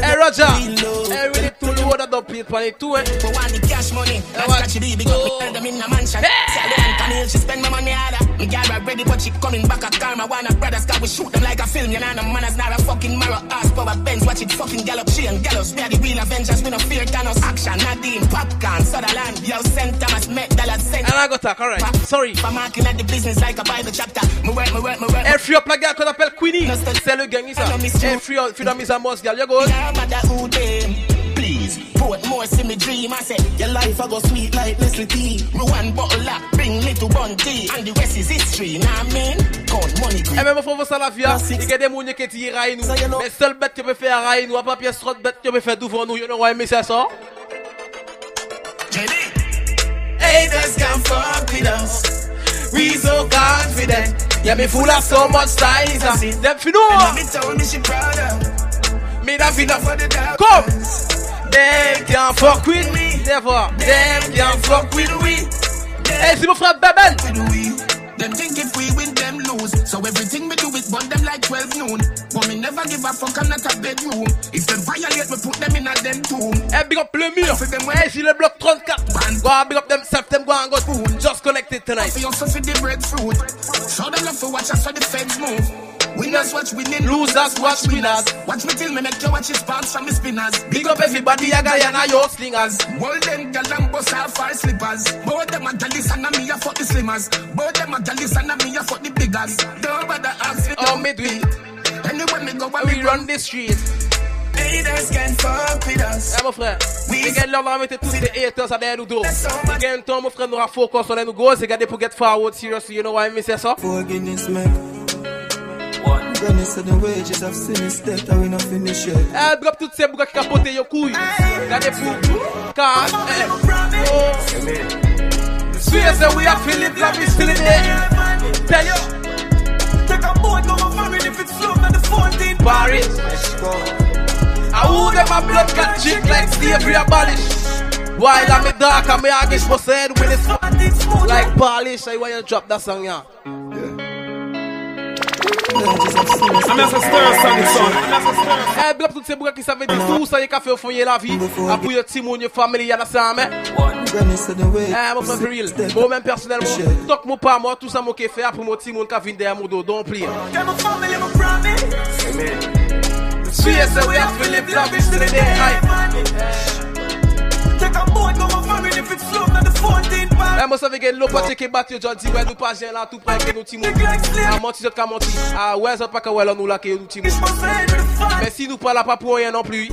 Hey Roger, hey really to load that up plate on it too eh. But want the cash money, that's what she be big up. Me tell them in a mansion. Sally and Camille, she spend my money harder. Me gal right ready, but she coming back at karma. Wanna brothers, cause we shoot them like a film. You know, no manners, not a fucking marrow. Ass power Benz, watch it fucking gallop. She and gallows, we are the real Avengers. We no fear Thanos. Action, Nadine, popcorn, Sutherland. Yo, St. Thomas, met dollar cent. And I got talk, alright. Sorry. I'm marking at the business like a Bible chapter. Me work, me work. Hey, free up la gars qu'on appelle Queenie. C'est le gang, ça. Hey, free up, free up, Miss Amos, gal, you go. Please, put more see me dream. I said, your life I go sweet like Nestle tea. Me one bottle up, bring me to tea. And the rest is history, nah I mean? Count money green. Eh mon frère, ça la vie, hein. il y a des mounes qui tirent à nous. Mais seule bête que peut faire à nous, à pas pièce trop bête que peut faire devant nous, you know why, mais c'est ça. Haters can fuck with us. We so confident. Yeah, me full of so much styles. uh. Them fi know. Me told me she proud of. Me that fi know. For the darkness. Come. Them can't fuck with me. Never. Them can't fuck with we. Hey, c'est mon frère Beben. Them think if we win, them lose. So everything we do is burn them like 12 noon. But me never give a fuck, I'm not a bedroom. If them violate, we put them in a them tomb. Hey, big up le mur. Hey, si le bloc 34. Go on, big up themselves, them go and go spoon. Just connected tonight. Also feed the breadfruit. Show them love for watch us so the feds move. Winners watch winning, Losers watch winners. Watch me till me make you watch his palms from his spinners. Big up everybody, a guy and a yo slingers. Well them gal and bust our fire slippers. Both them a gallus and a me a fuck the slimmers. Both them a gallus and a me a fuck the biggers. Don't bother ask me. Oh, me do it. Anywhere me go, where We me run the street. Haters can fuck with us. Eh mon frère, we get love avec tous les haters nous dos. We get temps mon frère a focus on nous go, c'est garder pour get forward seriously, you know why me say ça? For Guinness make. One granny said the wages of sin is death, I will not finish yet. Eh, drop toutes ces bougas qui capotent yo couilles. Gardez pour, car, eh, oh. Swear say we are feeling like we still in there. Tell you. Take a boat, go my family if it's slow, not the 14 Paris. I who them a blood got chick like slavery abolish. While I'm a dark and me against my head with it like polish. I want you to drop that song, yeah. I'm just a stir song, son. Eh, blop toutes ces bougas qui savent dire tout ça, y a qu'à faire fouiller la vie. Après, y'a Timon, y'a famille, y'a la ça, mais. Granny said the wages Eh, mon frère, for real. Moi, même personnellement, toc moi pas moi, tout ça, moi qui fait, après, mon Timon qui vient derrière mon dos, don't play. Get my family, my promise. Swear say we have to live love is still in there. Take a boat, go my family if it's slow, E mwen save gen lopot che ke bat yo jodi Wè nou pa jen la tout prek gen nou timon A ah, manti zot ka manti A ah, wè zot pa ka wè lon nou la ke yo nou timon Men si nou pa la pa pou an yon non pli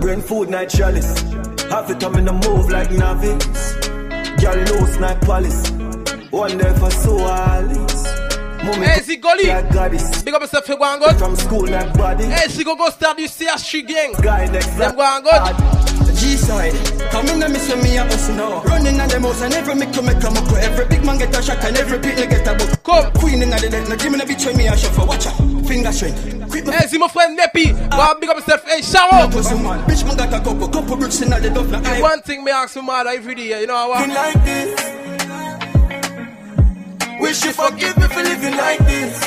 Brain food night chalice. Have it I'm in the move like novice. Girl low snack palace Wonder if I saw all this Hey Zigoli, big up yourself for Gwangon. Hey Zigogo star du CHU gang. Them Gwangon. Good. G-side, come in and miss me a bus now. Running on the mouse and every make to make a muck. Every big man get a shot and every pit get a book. Come, queen in the dead. Now give me bitch when me a shuffle. Watch out, finger strength. Hey, see my friend Neppy. Ah. Go big up yourself. Hey, shower. Bitch man got a couple, couple bricks in the duff. The one thing me ask my mother every day, you know what? like this. Wish you forgive me for living like this.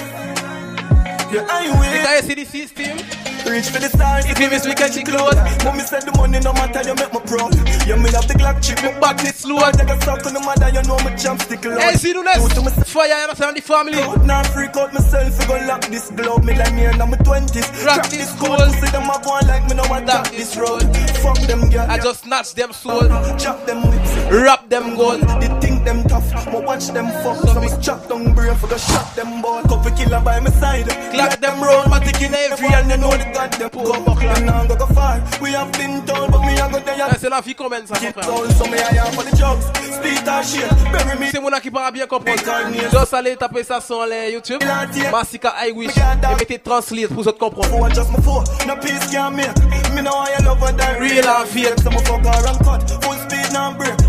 Yeah, I will. Did I see the system? Reach for the stars. If you miss, we can check close. Mommy said the money no matter, you make me proud. You me have the Glock chip, my back is slow. I take a stop to the mother, you know my jump stick loud. Hey, see, do this. Fire, you understand the family. Now freak out myself, I go lock this globe. Me like me and I'm 20s. Rock this cool. See them up one like me, no tap this road. Fuck them, girl. I just snatch them soul. Chop them whips. Wrap them gold. They think them tough. Ma watch them fuck. So me chop down brain for the shot them ball. Couple killer by my side. Clap them roll, my tick in every and you know the them go. Them now go go far. We have been told, but me I go there. C'est la fille comment ça told, so me I am for the drugs. Split or shit. Bury me. C'est mon qui parle bien comprendre. Juste aller taper ça sur les YouTube. Massika I wish. Et mettez translate pour autres comprendre. Just. No peace can make. Me know I love her that Real and fake. So my fuck and cut. Full speed break.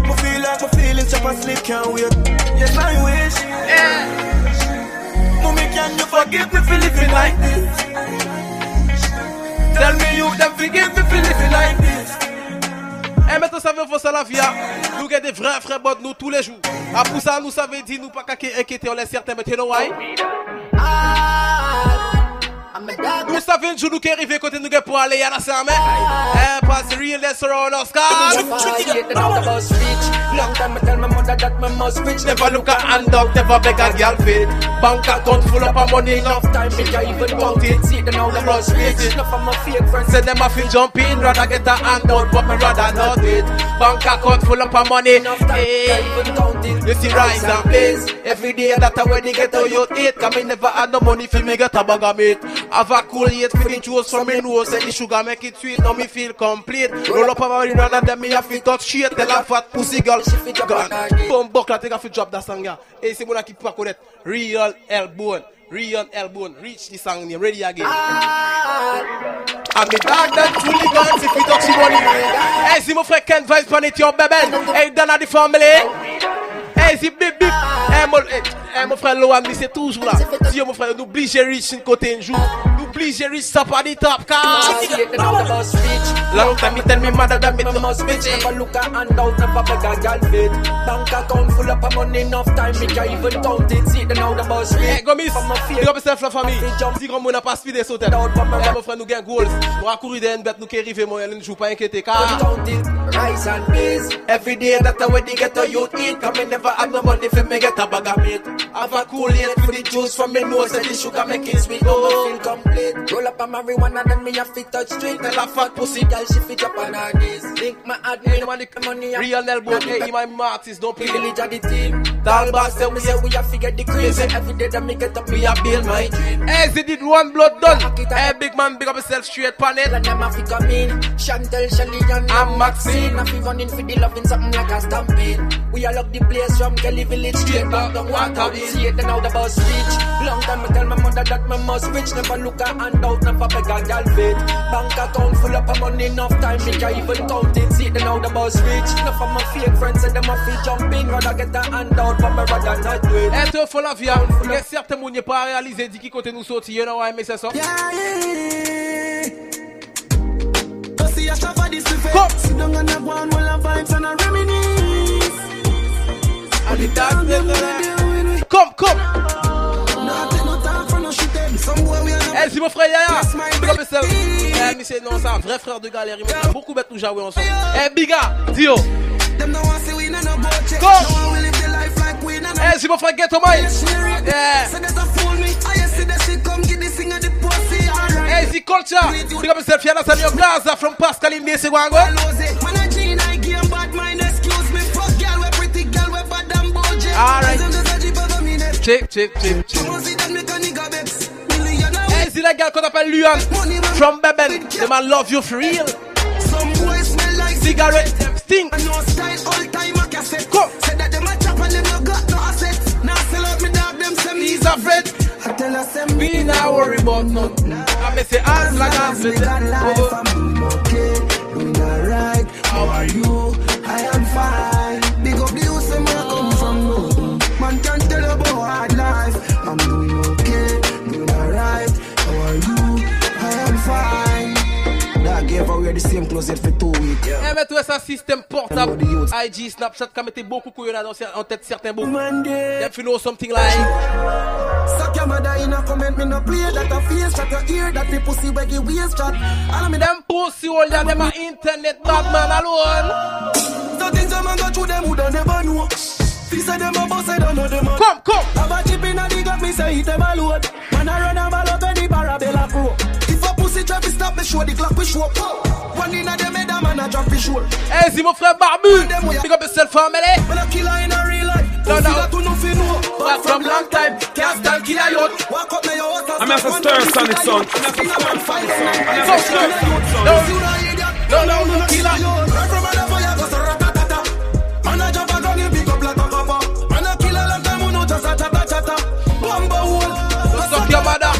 Like my feelings chop and sleep can't wait. Yes I wish. Yeah. Mommy, can you forgive me for living like this? Tell me you them forgive me for living like this. Eh, maintenant, ça veut faire ça la vie. hein. Nous avons des vrais frères bonnes, nous, tous les jours. Après ça, nous savons dire, nous pas qu'à inquiéter, on laisse certains, mais tu know why? Nous savons jour nous arrivons côté nous pour aller à la semaine. Eh, pas realness around us, Long time I tell my mother that my must rich. Never look at hand up, never beg a girl fit. Bank account full up of money, enough time, me can even count it. See the now the must rich. Enough of my fake friends. Say them a feel jump in, rather get a hand out, but me rather not it. Bank account full up of money, hey. You see rise and place. Every day that I when you get how you eat, come me never had no money for me get a bag of meat. Have a cool yet for the juice from me nose, and the sugar make it sweet, now me feel complete. Roll up a money, rather than me have to touch shit, tell a fat pussy girl, Boom, buck, la take a fi drop that song, yeah. Hey, c'est bon à qui pas connaître. Real Elbone. Real Elbone. Reach the song name. Ready again. Ah. I'm the dog that truly guns if we touch the money. Hey, c'est mon frère Ken Vibes Planet, your baby. Hey, Dana the family. C'est bip. Hey, mon, mon frère Loan, mais c'est toujours là. Si mon frère, oblige Rich une côté un jour. Nous oblige Rich ça pas des top car. Long time me tell me mother that me the most bitch. Never look a hand out, never beg a girl fit. Bank account full up of money, enough time, me can even count it. See the now the boss rich. Hey, go miss. Big up yourself la famille. Si grand moun a pas speedé sauter. Eh, mon frère, nous gagne goals. Nous a couru des bêtes, nous qui arrivons, moi, elle ne joue pas inquiété car. Rise and peace. Every day that I they get a youth eat. Come in never have no money for me get a bag of meat. Have a cool yet for the juice from me nose and the sugar make it sweet. Oh, me feel complete. Roll up a marijuana and then me have fit touch street. Tell a fat pussy girl she fit up on her knees. Link my admin money money. Real elbow, hey, my artist, don't play. Village of the team. Tall boss tell me say we have to get the crazy. Every day that me get up me a build my dream. Hey, they did one blood done. Hey, big man, big up yourself straight pan it. And have to come in. Chantel, Shelly, and I'm Maxine. I feel running for the loving something like a stampede. We all up the place from Kelly Village straight back down water. See it now the bus reach. Long time I tell my mother that me must rich. Never look a hand out, never beg a girl fit. Bank account full up of money, enough time me can even count it. See it now the bus reach. Enough of my fake friends say them a feel jumping. Rather get a hand out, but me rather not do it. Être fol la vie, il y a certains moun n'y pas réalisé dit qui côté nous sorti, you know why, mais c'est ça. See, I suffer this effect. Sit down and have one while I vibes and I reminisce. And the dark them, Come, come. Nah, take no time for no shit. eh. Some boy we are Eh, c'est mon frère Yaya. Big up yourself. Eh, mais c'est non, c'est un vrai frère de galerie. mais c'est Beaucoup bête nous jouer ensemble. Eh, Biga, Dio. Them don't want see we no no boat check. Go. No one will live the life like we no no. Eh, c'est mon frère Ghetto Mike. Yeah. Say that a fool me. I see that shit come get this thing at the pussy. Alright. Eh, c'est Culture. Big up yourself, Yana Samuel Plaza from Pascal in DC Wango. Make a nigga vex. Millionaire. Eh, c'est la gars qu'on appelle Luan. From Beben. The man love you for real. Some boys smell like Cigarette, stink. And no style all time a cassette. Come. Say that them a chop and them no got no assets. Now sell out me dog them say me He's afraid. about nothing. I may say as like as with I'm okay, doing alright. How are you? I am fine. The same closet for two weeks. Eh, mais toi, ça système portable. IG, Snapchat, quand mettez beaucoup couillon là en tête certains bouts. Them you know something like. Suck your mother in a comment, me no play that a face shot your ear that the pussy you waist chat. All of me them pussy hole them a internet bad man alone. So things a man go through them who don't never know. Fi say them a boss, I don't know them. a- Come, come. Have a chip in a dig up, me say them a load. Man a run a ball up any parabella pro. If a pussy try to stop me, show the clock we show up. One in a them head a man a drop his shoulder. Hey, c'est mon frère Barbu. Pick up yourself, family. Man a killer in a real life. No, Pussy no. that you no fi know. But from long time, can't stand killer yacht. Walk up na your house and I'm here for start stir, one son, son. In a man fight. I'm here for stir, son. No, no, no, no, killer. Right from the fire, go so ratatata. Man a jump a gun, you pick up like a copper. Man a killer long time, you know just a chatta chatta. Bumbo hole. Suck your mother.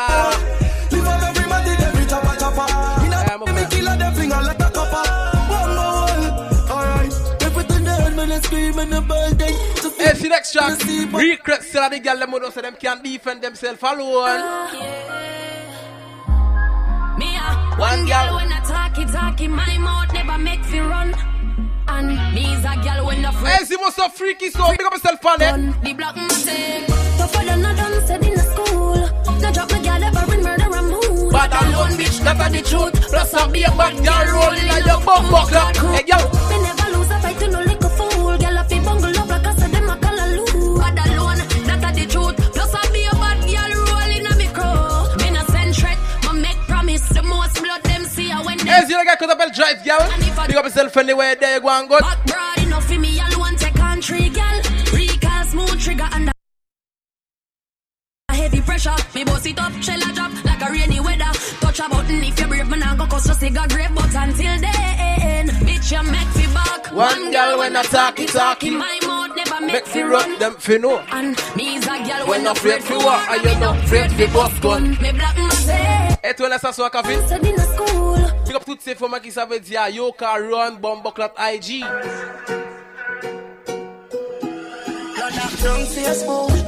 Live up every man, did every chopper chopper. In a me killer, them finger like a copper. Bumbo hole. Alright, everything they man a scream in the building. Hey, see next track. Regret still the girl them know say them can't defend themselves alone. Me one girl when I talk it, talk it, my mouth never make fi run. And me's a girl when the Hey, see what's so freaky, so big up yourself on eh? it. The black man say, tougher than a done said in the school. No drop my girl ever in murder and move. Bad alone, bitch, that's the truth. Plus, I'll be a bad girl rolling like your bum buckler. Hey, girl. Me never lose a fight to no little see I when them Hey, see the guy qu'on appelle Drive, girl. Big up yourself anywhere there you go and go. Back broad enough for me alone take country girl. Recall smooth trigger and a heavy pressure. Me boss it up, shell a drop like a rainy weather. Touch a button if you're brave, man I go cause just a grave. But until then, bitch you make me back. One girl when I talk it, talk it. My mouth never Make make me run them fi know. And me's a girl When not afraid fi what, and you not afraid fi bust gun. Me black man say, Et toi, laisse ça sur un café. Pick up toutes ces femmes qui savent dire Yo, car run, bomb, bucklet, IG.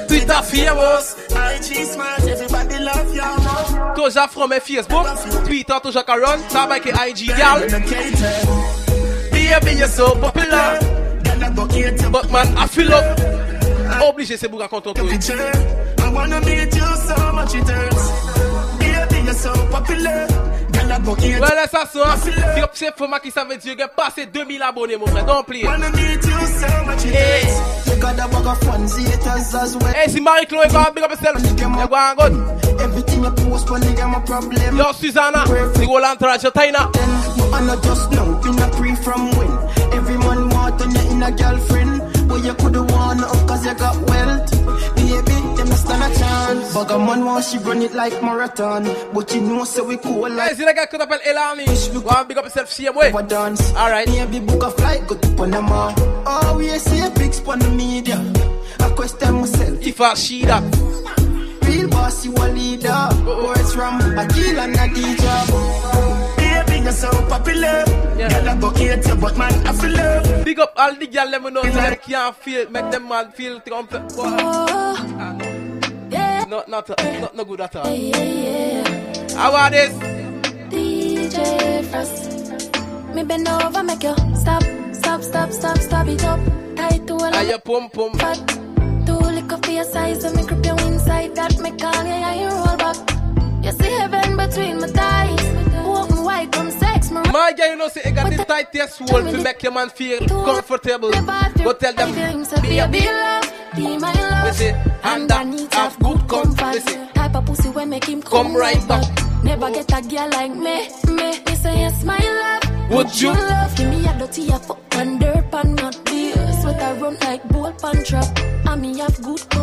Twitter famous. IG smart, everybody love you. Toujours from Facebook. Twitter, toujours car run. Ça va que IG, gal. Baby, you're so popular. But man, I feel up. Obligé, c'est pour raconter tout. I wanna meet you so much it hurts. Baby, you're so popular. Girl, I go eat. Ouais, laisse ça sur. Pick up ces femmes qui savent dire que passer 2000 abonnés, mon frère. Don't play. Wanna meet you so much it Hey. hurts. You got a bag of fans, haters as well. Hey, si Marie-Chloé va big up yourself. You go and go. Everything you post, when they get my problem. Yo, Susanna. The whole entourage, your Tina. You and I just know, a pre from when. Every man want on you in a girlfriend. But you coulda won up cause you got wealth. Baby, them not stand a chance. Bugger man want she run it like marathon. But you know, so we cool Hey, like si le gars qu'on appelle Elani. Go and big up yourself, same way. dance. Alright. Maybe book a flight, go to Panama. Oh, we see a big spon the media. I question myself. If I she that. Real boss, you a leader. Words from Akil and Adidja. Baby, you're so popular. Girl, I go hate you, but man, I feel love. Big up all the girl them who know them can't feel, make them man feel comfort. Not, not, not, not good at all. How are this? DJ Frost. Me bend over, make you stop, stop, stop, stop, stop it up. Tight to a pum pum? fat. Too little for your size, me grip you inside. That me call you, yeah, you roll back. You see heaven between my thighs. Walk me white, come sex me. My girl, you know, say, I got the tightest wall to make your man feel comfortable. Go tell them, Be a be love, be my love. Listen, and that have good comfort. Type of pussy when make him come, right back. Never get a girl like me, me. Me say yes, my love. Would you? love? Give me a dirty a fuck and dirt pan not beer. Sweat I run like bull pan trap. And me have good comfort.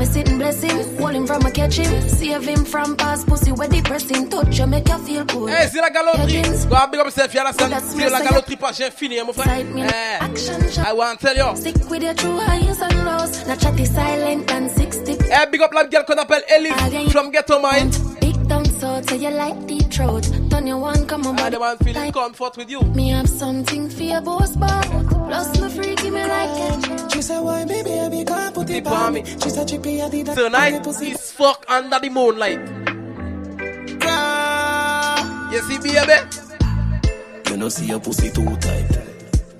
Me sitting blessing, holding from a him. Save him from past pussy where the pressing touch you make you feel good. Hey, c'est la galoterie. Go and big up yourself, you understand? C'est la galoterie pas j'ai fini, mon frère. I want to tell you. Stick with your true highs and lows. Not chatty silent and six stick. Eh, big up la girl qu'on appelle Ellie from Ghetto Mind. Big down so so you like deep throat. Turn your one come on. I the one feeling comfort with you. Me have something for your boss bar. Plus me freaky me like it. She said, why baby, I be can't put it. She said, chippy, I did that. Tonight is fuck under the moonlight. You see, baby? You know see your pussy too tight.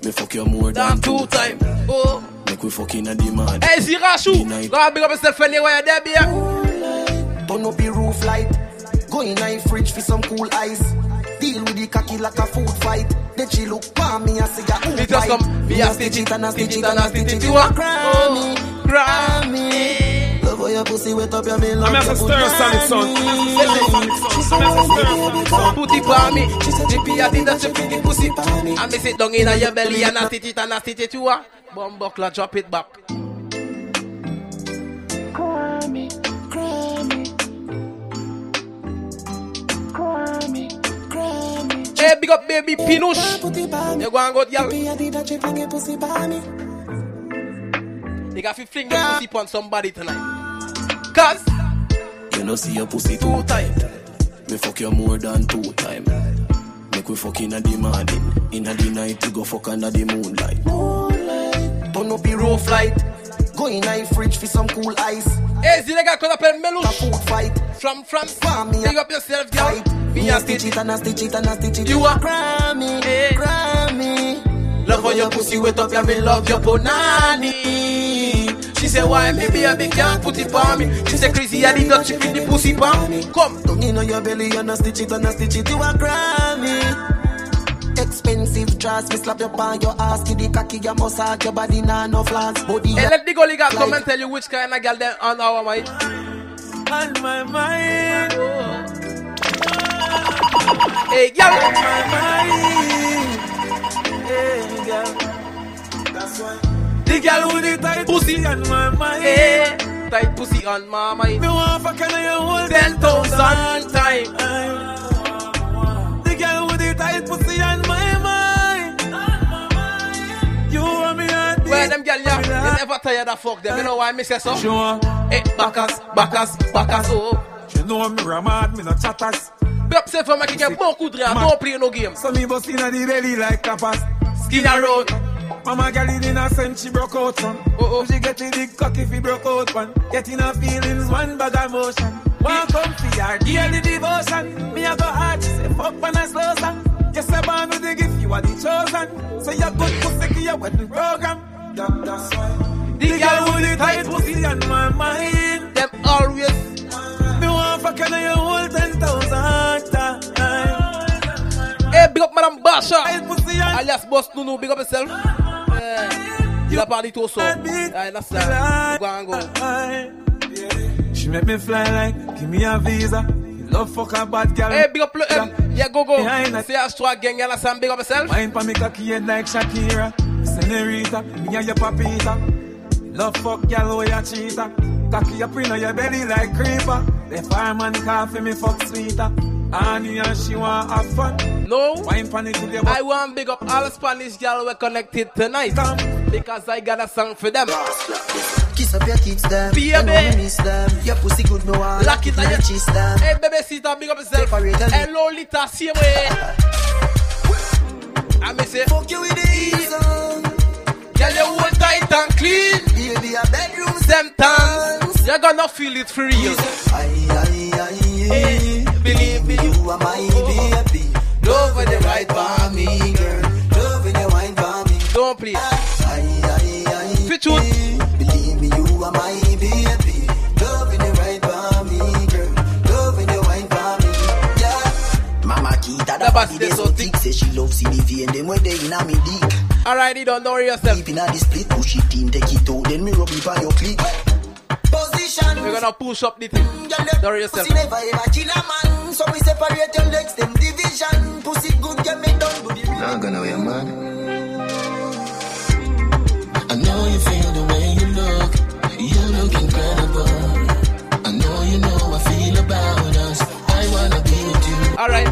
Me fuck you more than, Than two time. Oh. Make we fuck in a demand. Hey, Zirashu. Go and big up yourself anywhere there, baby. Turn up the roof light. Go in my fridge for some cool ice. Deal with the cocky like a food fight. Then she look for me and say, "Ah, Me just come, me a stitch it and a stitch it and a stitch it. You a Grammy, Grammy. Love how your pussy wet up your me love I'm a stir sonic son. Put it for me. Jippy, I did that shit for the pussy. I miss it down in your belly and I stitch it and I stitch it. You a bomb buckler, drop it back. Hey, big up baby Pinush. You go and go, girl. Baby, I did that chick fling your pussy by me. You got to fling the pussy on somebody tonight. Cause You know see your pussy too tight. Me fuck you more than two time. Make we fuck in a the morning. In a the night we go fuck under the moonlight. Turn up the roof light. Go in my fridge for some cool ice. Hey, c'est les gars qu'on appelle Melouche. food fight. From France. Big up yourself, girl. Me a stitch it and a stitch it and a stitch it. You a Grammy, Grammy. Love how your pussy wet up, yeah, me love your punani. She say, why me baby can't put it on me? She say, crazy, I did not chip in the pussy on me. Come. Don't you know your belly and a stitch it and a stitch it. You a Grammy. Expensive dress, me slap your pan, your ass, give the cocky, your massage, your body, nah, no flaws. Body, Hey, let the gully girl come and tell you which kind of girl them on our mind. On my mind. Hey, girl. On my mind. Hey, girl. That's why. The girl with the tight pussy on my mind. Hey, tight pussy on my mind. Me want fuck and you hold Ten thousand time. The girl with the tight pussy on my mind. You want me at Where them girl, yeah, you never tired of fuck them. You know why me say so? Sure. Eh, hey, backus, backus, backus, oh. You know me ramad, me no chatters. Up say for me, get beaucoup de rap, don't play no game. So me bust inna the belly like tapas. Skin around. Mama girl in a sense she broke out son. Oh, oh. She get the big cock if he broke out one. Getting her feelings, one bag of motion. One come for your daily devotion. Me a go hard, she say fuck when I slow song. Yes, I born with the gift, you are the chosen. So you're good pussy, your wedding program. That, that's Madame Basha. Alias Boss Nunu, big up yourself. Yeah. Parlé tout ça. Ah, that's that. Go and go. She make me fly like, give me a visa. Love fuck a bad girl. Hey, big up le M. Yeah, go go. Say a strong gang, you understand? Big up yourself. Wine pa me cocky head like Shakira. Senorita, me and your papita. Love fuck girl where you cheater. Cocky up in your belly like creeper. The fireman coffee me fuck sweeter. Annie and she want have fun. No. Wine pan to the I want big up all Spanish girl we connected tonight. Because I got a song for them. Kiss up your kids, them. Baby. You know me miss them. Your pussy good, me want. Lock it on your cheese, them. Hey, baby, sister, big up yourself. Hello, Lita, same way. I may say, fuck you with the ease on. Girl, you hold tight and clean. Baby, a bedroom Sometimes you're gonna feel it for real. Aye, aye, aye. Hey, believe me, you are my baby. Love when you right by me, girl. Love when you wine for me. Don't play. Aye, aye, aye. Truth. Believe me, you are my baby. Love when you right for me, girl. Love when you wine for me. Yeah. Mama Kita, The body they so thick. Say she love CDV and them when they inna me dick. Alright, you don't worry yourself. Deep inna the split, push it in, take it out, then me rub it on your click. Position. We're gonna push up the thing. Don't worry yourself. Pussy never ever kill a man, so we separate your legs, them division. Pussy good, get me done, do the Not gonna be a man. I know you feel the way you look. You look incredible. I know you know I feel about us. I wanna be with you. Alright.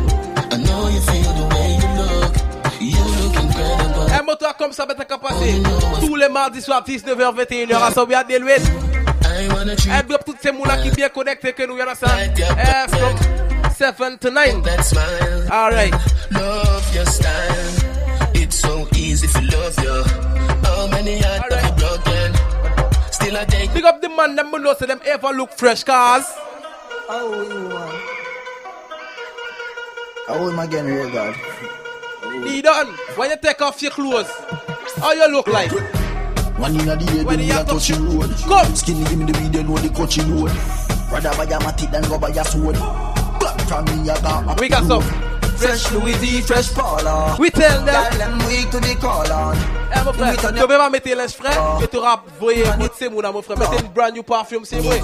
I know you feel the way you look. You look incredible. Un moto comme ça, bête qu'à passer. Tous les mardis soirs, 19h, 21h, à Sobia Delouette. Un big up toutes ces moulas qui bien connectés que nous, y'en a ça. Eh, from 7 to 9. Alright. Love your style. It's so easy if you love you. How many hearts have you broken? Still I take Big up the man, them know so them ever look fresh, cars. Oh, you want? How am I getting here, God? D done. When you take off your clothes, how you look like? One in a head, when we a touch the road. Come. Skinny give me the video, know the coachy load. Rather buy a matic than go buy a sword. Black from me, I got We got some. Fresh Louis V, fresh Paula. We tell them. Girl, them weak to the call on. Eh mon frère, tu peux pas mettre les frais et tu rap voyer mettre ces mots mon frère. Mettez une brand new perfume, c'est vrai.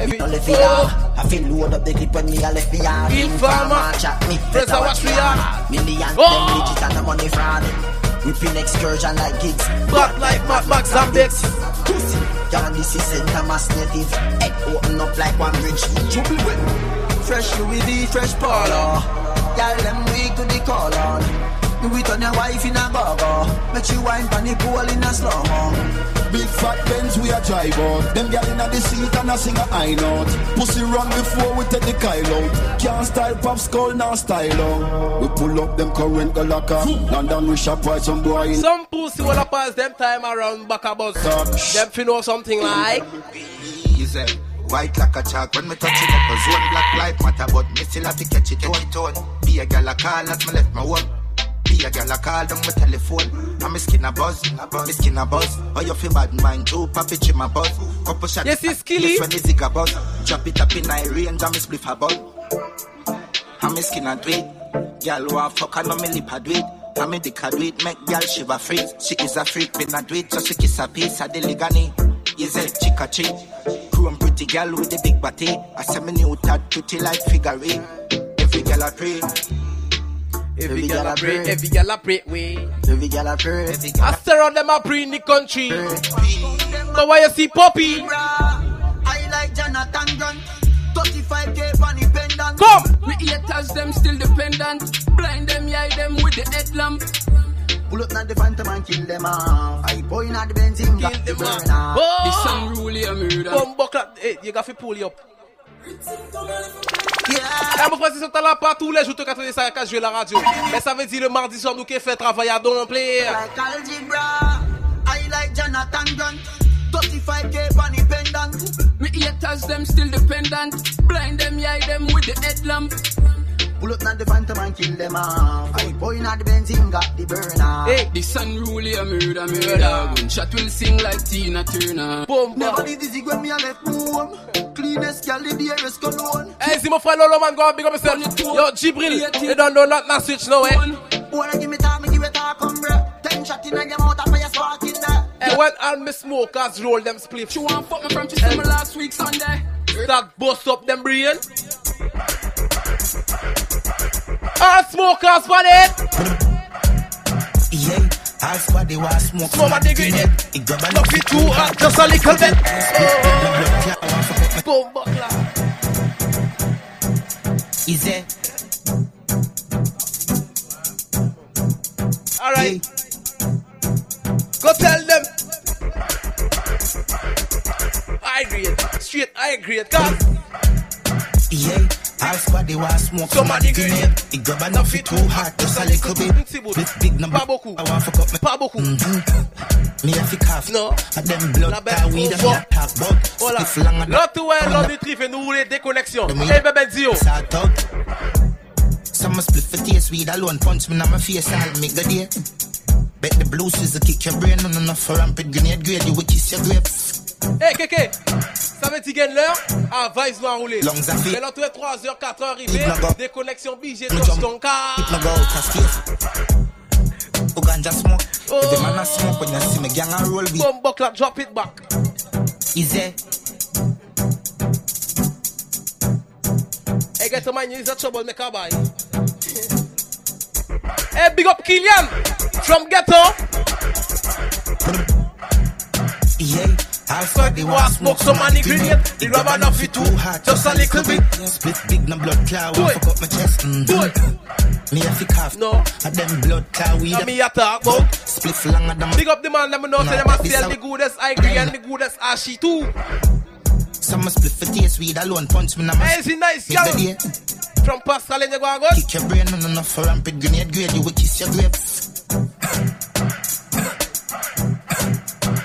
Et me puis, oh. I feel load up the clip when me a left me yard. Informer. chat me. Press a watch we are. Million, Oh. them digits and the money fraud. Whipping excursion like gigs. Back like Mad Max and Bex. Pussy. Y'all this is Santa Mass native. Head open up like one bridge. Trouble with. Fresh Louis V, fresh Paula. Y'all them weak to the call on. Do it on your wife in a go Make you wine pan the pool in a slow mo. Big fat Benz we a drive out. Them gyal inna the seat and a sing a high note. Pussy run before we take the Kyle out. Can't style pop skull now style out. We pull up them current the locker. London we shop right some boy in. Some pussy wanna pass them time around back a bus. Them fi know something like. Easy. White like a chalk when me touch it up a zone Black life matter but me still have to catch it on tone Be a gal a call as me left my home Be a gal a call down my telephone. And me skin a buzz, me skin a buzz. Oh you feel bad mind too, papi chip my buzz. Couple shots Yes, it's Skilly. When zig a buzz. Drop it up in high range and me spliff a buzz. And me skin a it Gal want fuck and no me lip a it and me dick a do it, make gal shiver freeze She is a freak, me not do it, so she kiss a piece of the ligani Is a chick a chick? Chrome pretty gal with the big body. I say me new tat pretty like figure eight. Every gal I pray. Every gal a pray, every gal a pray, way. Every gal a pray. I stare on them a pray in the country. So why you see Poppy? I like Jonathan Grant. 35k funny pendant. Come! Me haters them still dependent. Blind them, yeah, them with the headlamp. Pull up not the phantom and kill them off. I point at the Benzine, got the burn off. This song really a murder. Come buckle, eh, hey, you got to pull you up. Yeah. mon frère, c'est ça là pas tous les jours, tu as ça à jouer la radio. Mais ça veut dire le mardi soir, nous qui fait travail à dompler. Like algebra, I like Jonathan Grant. 35k funny pendant. Me haters them still dependent. Blind them, yeah, them with the headlamp. Pull up not the phantom and kill them off. I point at the Benzine, got the burn off. Hey, this song really a murder, murder. Gunshot will sing like Tina Turner. Boom, Never did this when me a left home. Cleanest gal in the air is cologne. Hey, see my friend Lolo man, go and big up yourself. Yo, Jibril, you don't know not na switch no eh? way. Wanna give me time, me give it a come, bruh. Ten shot in a your mouth, and fire spark in there. And when all me smokers roll them spliffs. She want fuck me from just me last week Sunday. That bust up them brain. All smokers for it. Eh? Yeah, all squad they want smoke. Smoke my nigga in eh? it. It grab a it too hot, just a little bit. Oh, boom, buckler. Easy. All right. Go tell them. I agree. Straight, I agree. Cause Yeah, all squad they want smoke. Somebody grenade. It grab enough it too hot, just a little bit. With big number. Pas beaucoup. I want fuck up me. Pas beaucoup. Mm-hmm. Me have to cough. No. And them blood that and me a talk about. Voilà. If long and L'autre ouais, l'autre du trip et nous voulons des connexions. Demi. Eh, bébé Dio. Out. Some split for taste weed alone. Punch me in my face, I'll make the day. Bet the blue scissor kick your brain on enough for rampant grenade grade. You will kiss your grapes. Hey, Kéké, ça veut dire qu'il l'heure Ah, Vice va rouler. Longs à Mais l'autre 3h, 4h arrivé, Hit my go. des connexions BG Me touch jump. ton car. Hit my go out of space. Who ganja smoke? Every man a smoke when you see me gang and roll with. Boom, buckler, drop it back. Easy. Hey, get to mind, you is a trouble maker, boy. Hey, big up Killian from Ghetto. Yeah, Half body was smoke, some money grenade. The rubber not fit too hot, just a little bit. Split big, no blood one fuck up my chest. Mm-hmm. Me a fi cough, no. And them blood weed. And me a talk about. Split longer than Big up the man, let me know, say them a sell the goodest I agree and the goodest ashy too. Some a split for taste weed alone, punch me na my Hey, is it nice, girl? From Pascal and you go and go. Kick your brain on enough for rampant grenade grade, you will kiss your grapes.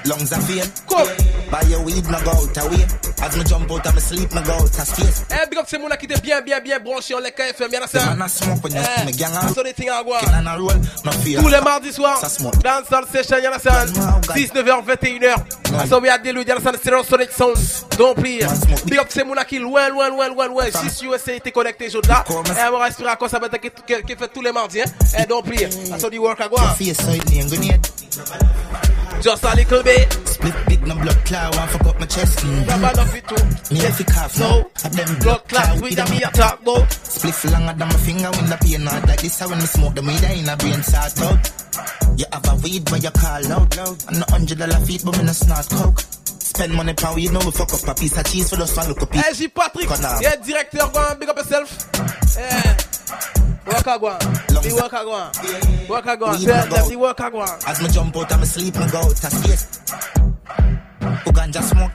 Lungs are. Cool. Buy your weed, no go out away. As me jump out of my sleep, me go out of space. Eh, big up ces qui étaient bien, bien, bien branchés en les KFM, bien ça? man a smoke when you see me gang out. So des things à voir. Kill and a roll, no fear. Tous les mardis soirs, Soul Session, y'en a ça? 19h, 21h. À ça, we a des y'en a ça, c'est Sonic Sound. Don't please. Big up ces gens qui loin, loin, loin, loin, loin. Si USA était connecté, là. Et on va respirer à quoi ça va être qui fait tous les mardis, hein. Eh, don't please. Work grenade. Just a little bit. Split big, no blood clot, one fuck up my chest. Mm. Rubber not fit too. Me a fi cough, No. And them Blood clot, we da me a talk about. Split longer than my finger when the pain out like this. How when me smoke the weed, I in a brain start out. You have a weed where you call out. And a hundred dollar feet, but me no snort coke. Spend money pound, you know we fuck up a piece of cheese for one look up. Eh, J. Patrick, yeah, directeur, go on, big up yourself. Eh. Work a go on. The work a go on. Work a. Weed Tell them the work a go on. As me jump out my sleep, me go out of space. Who ganja smoke?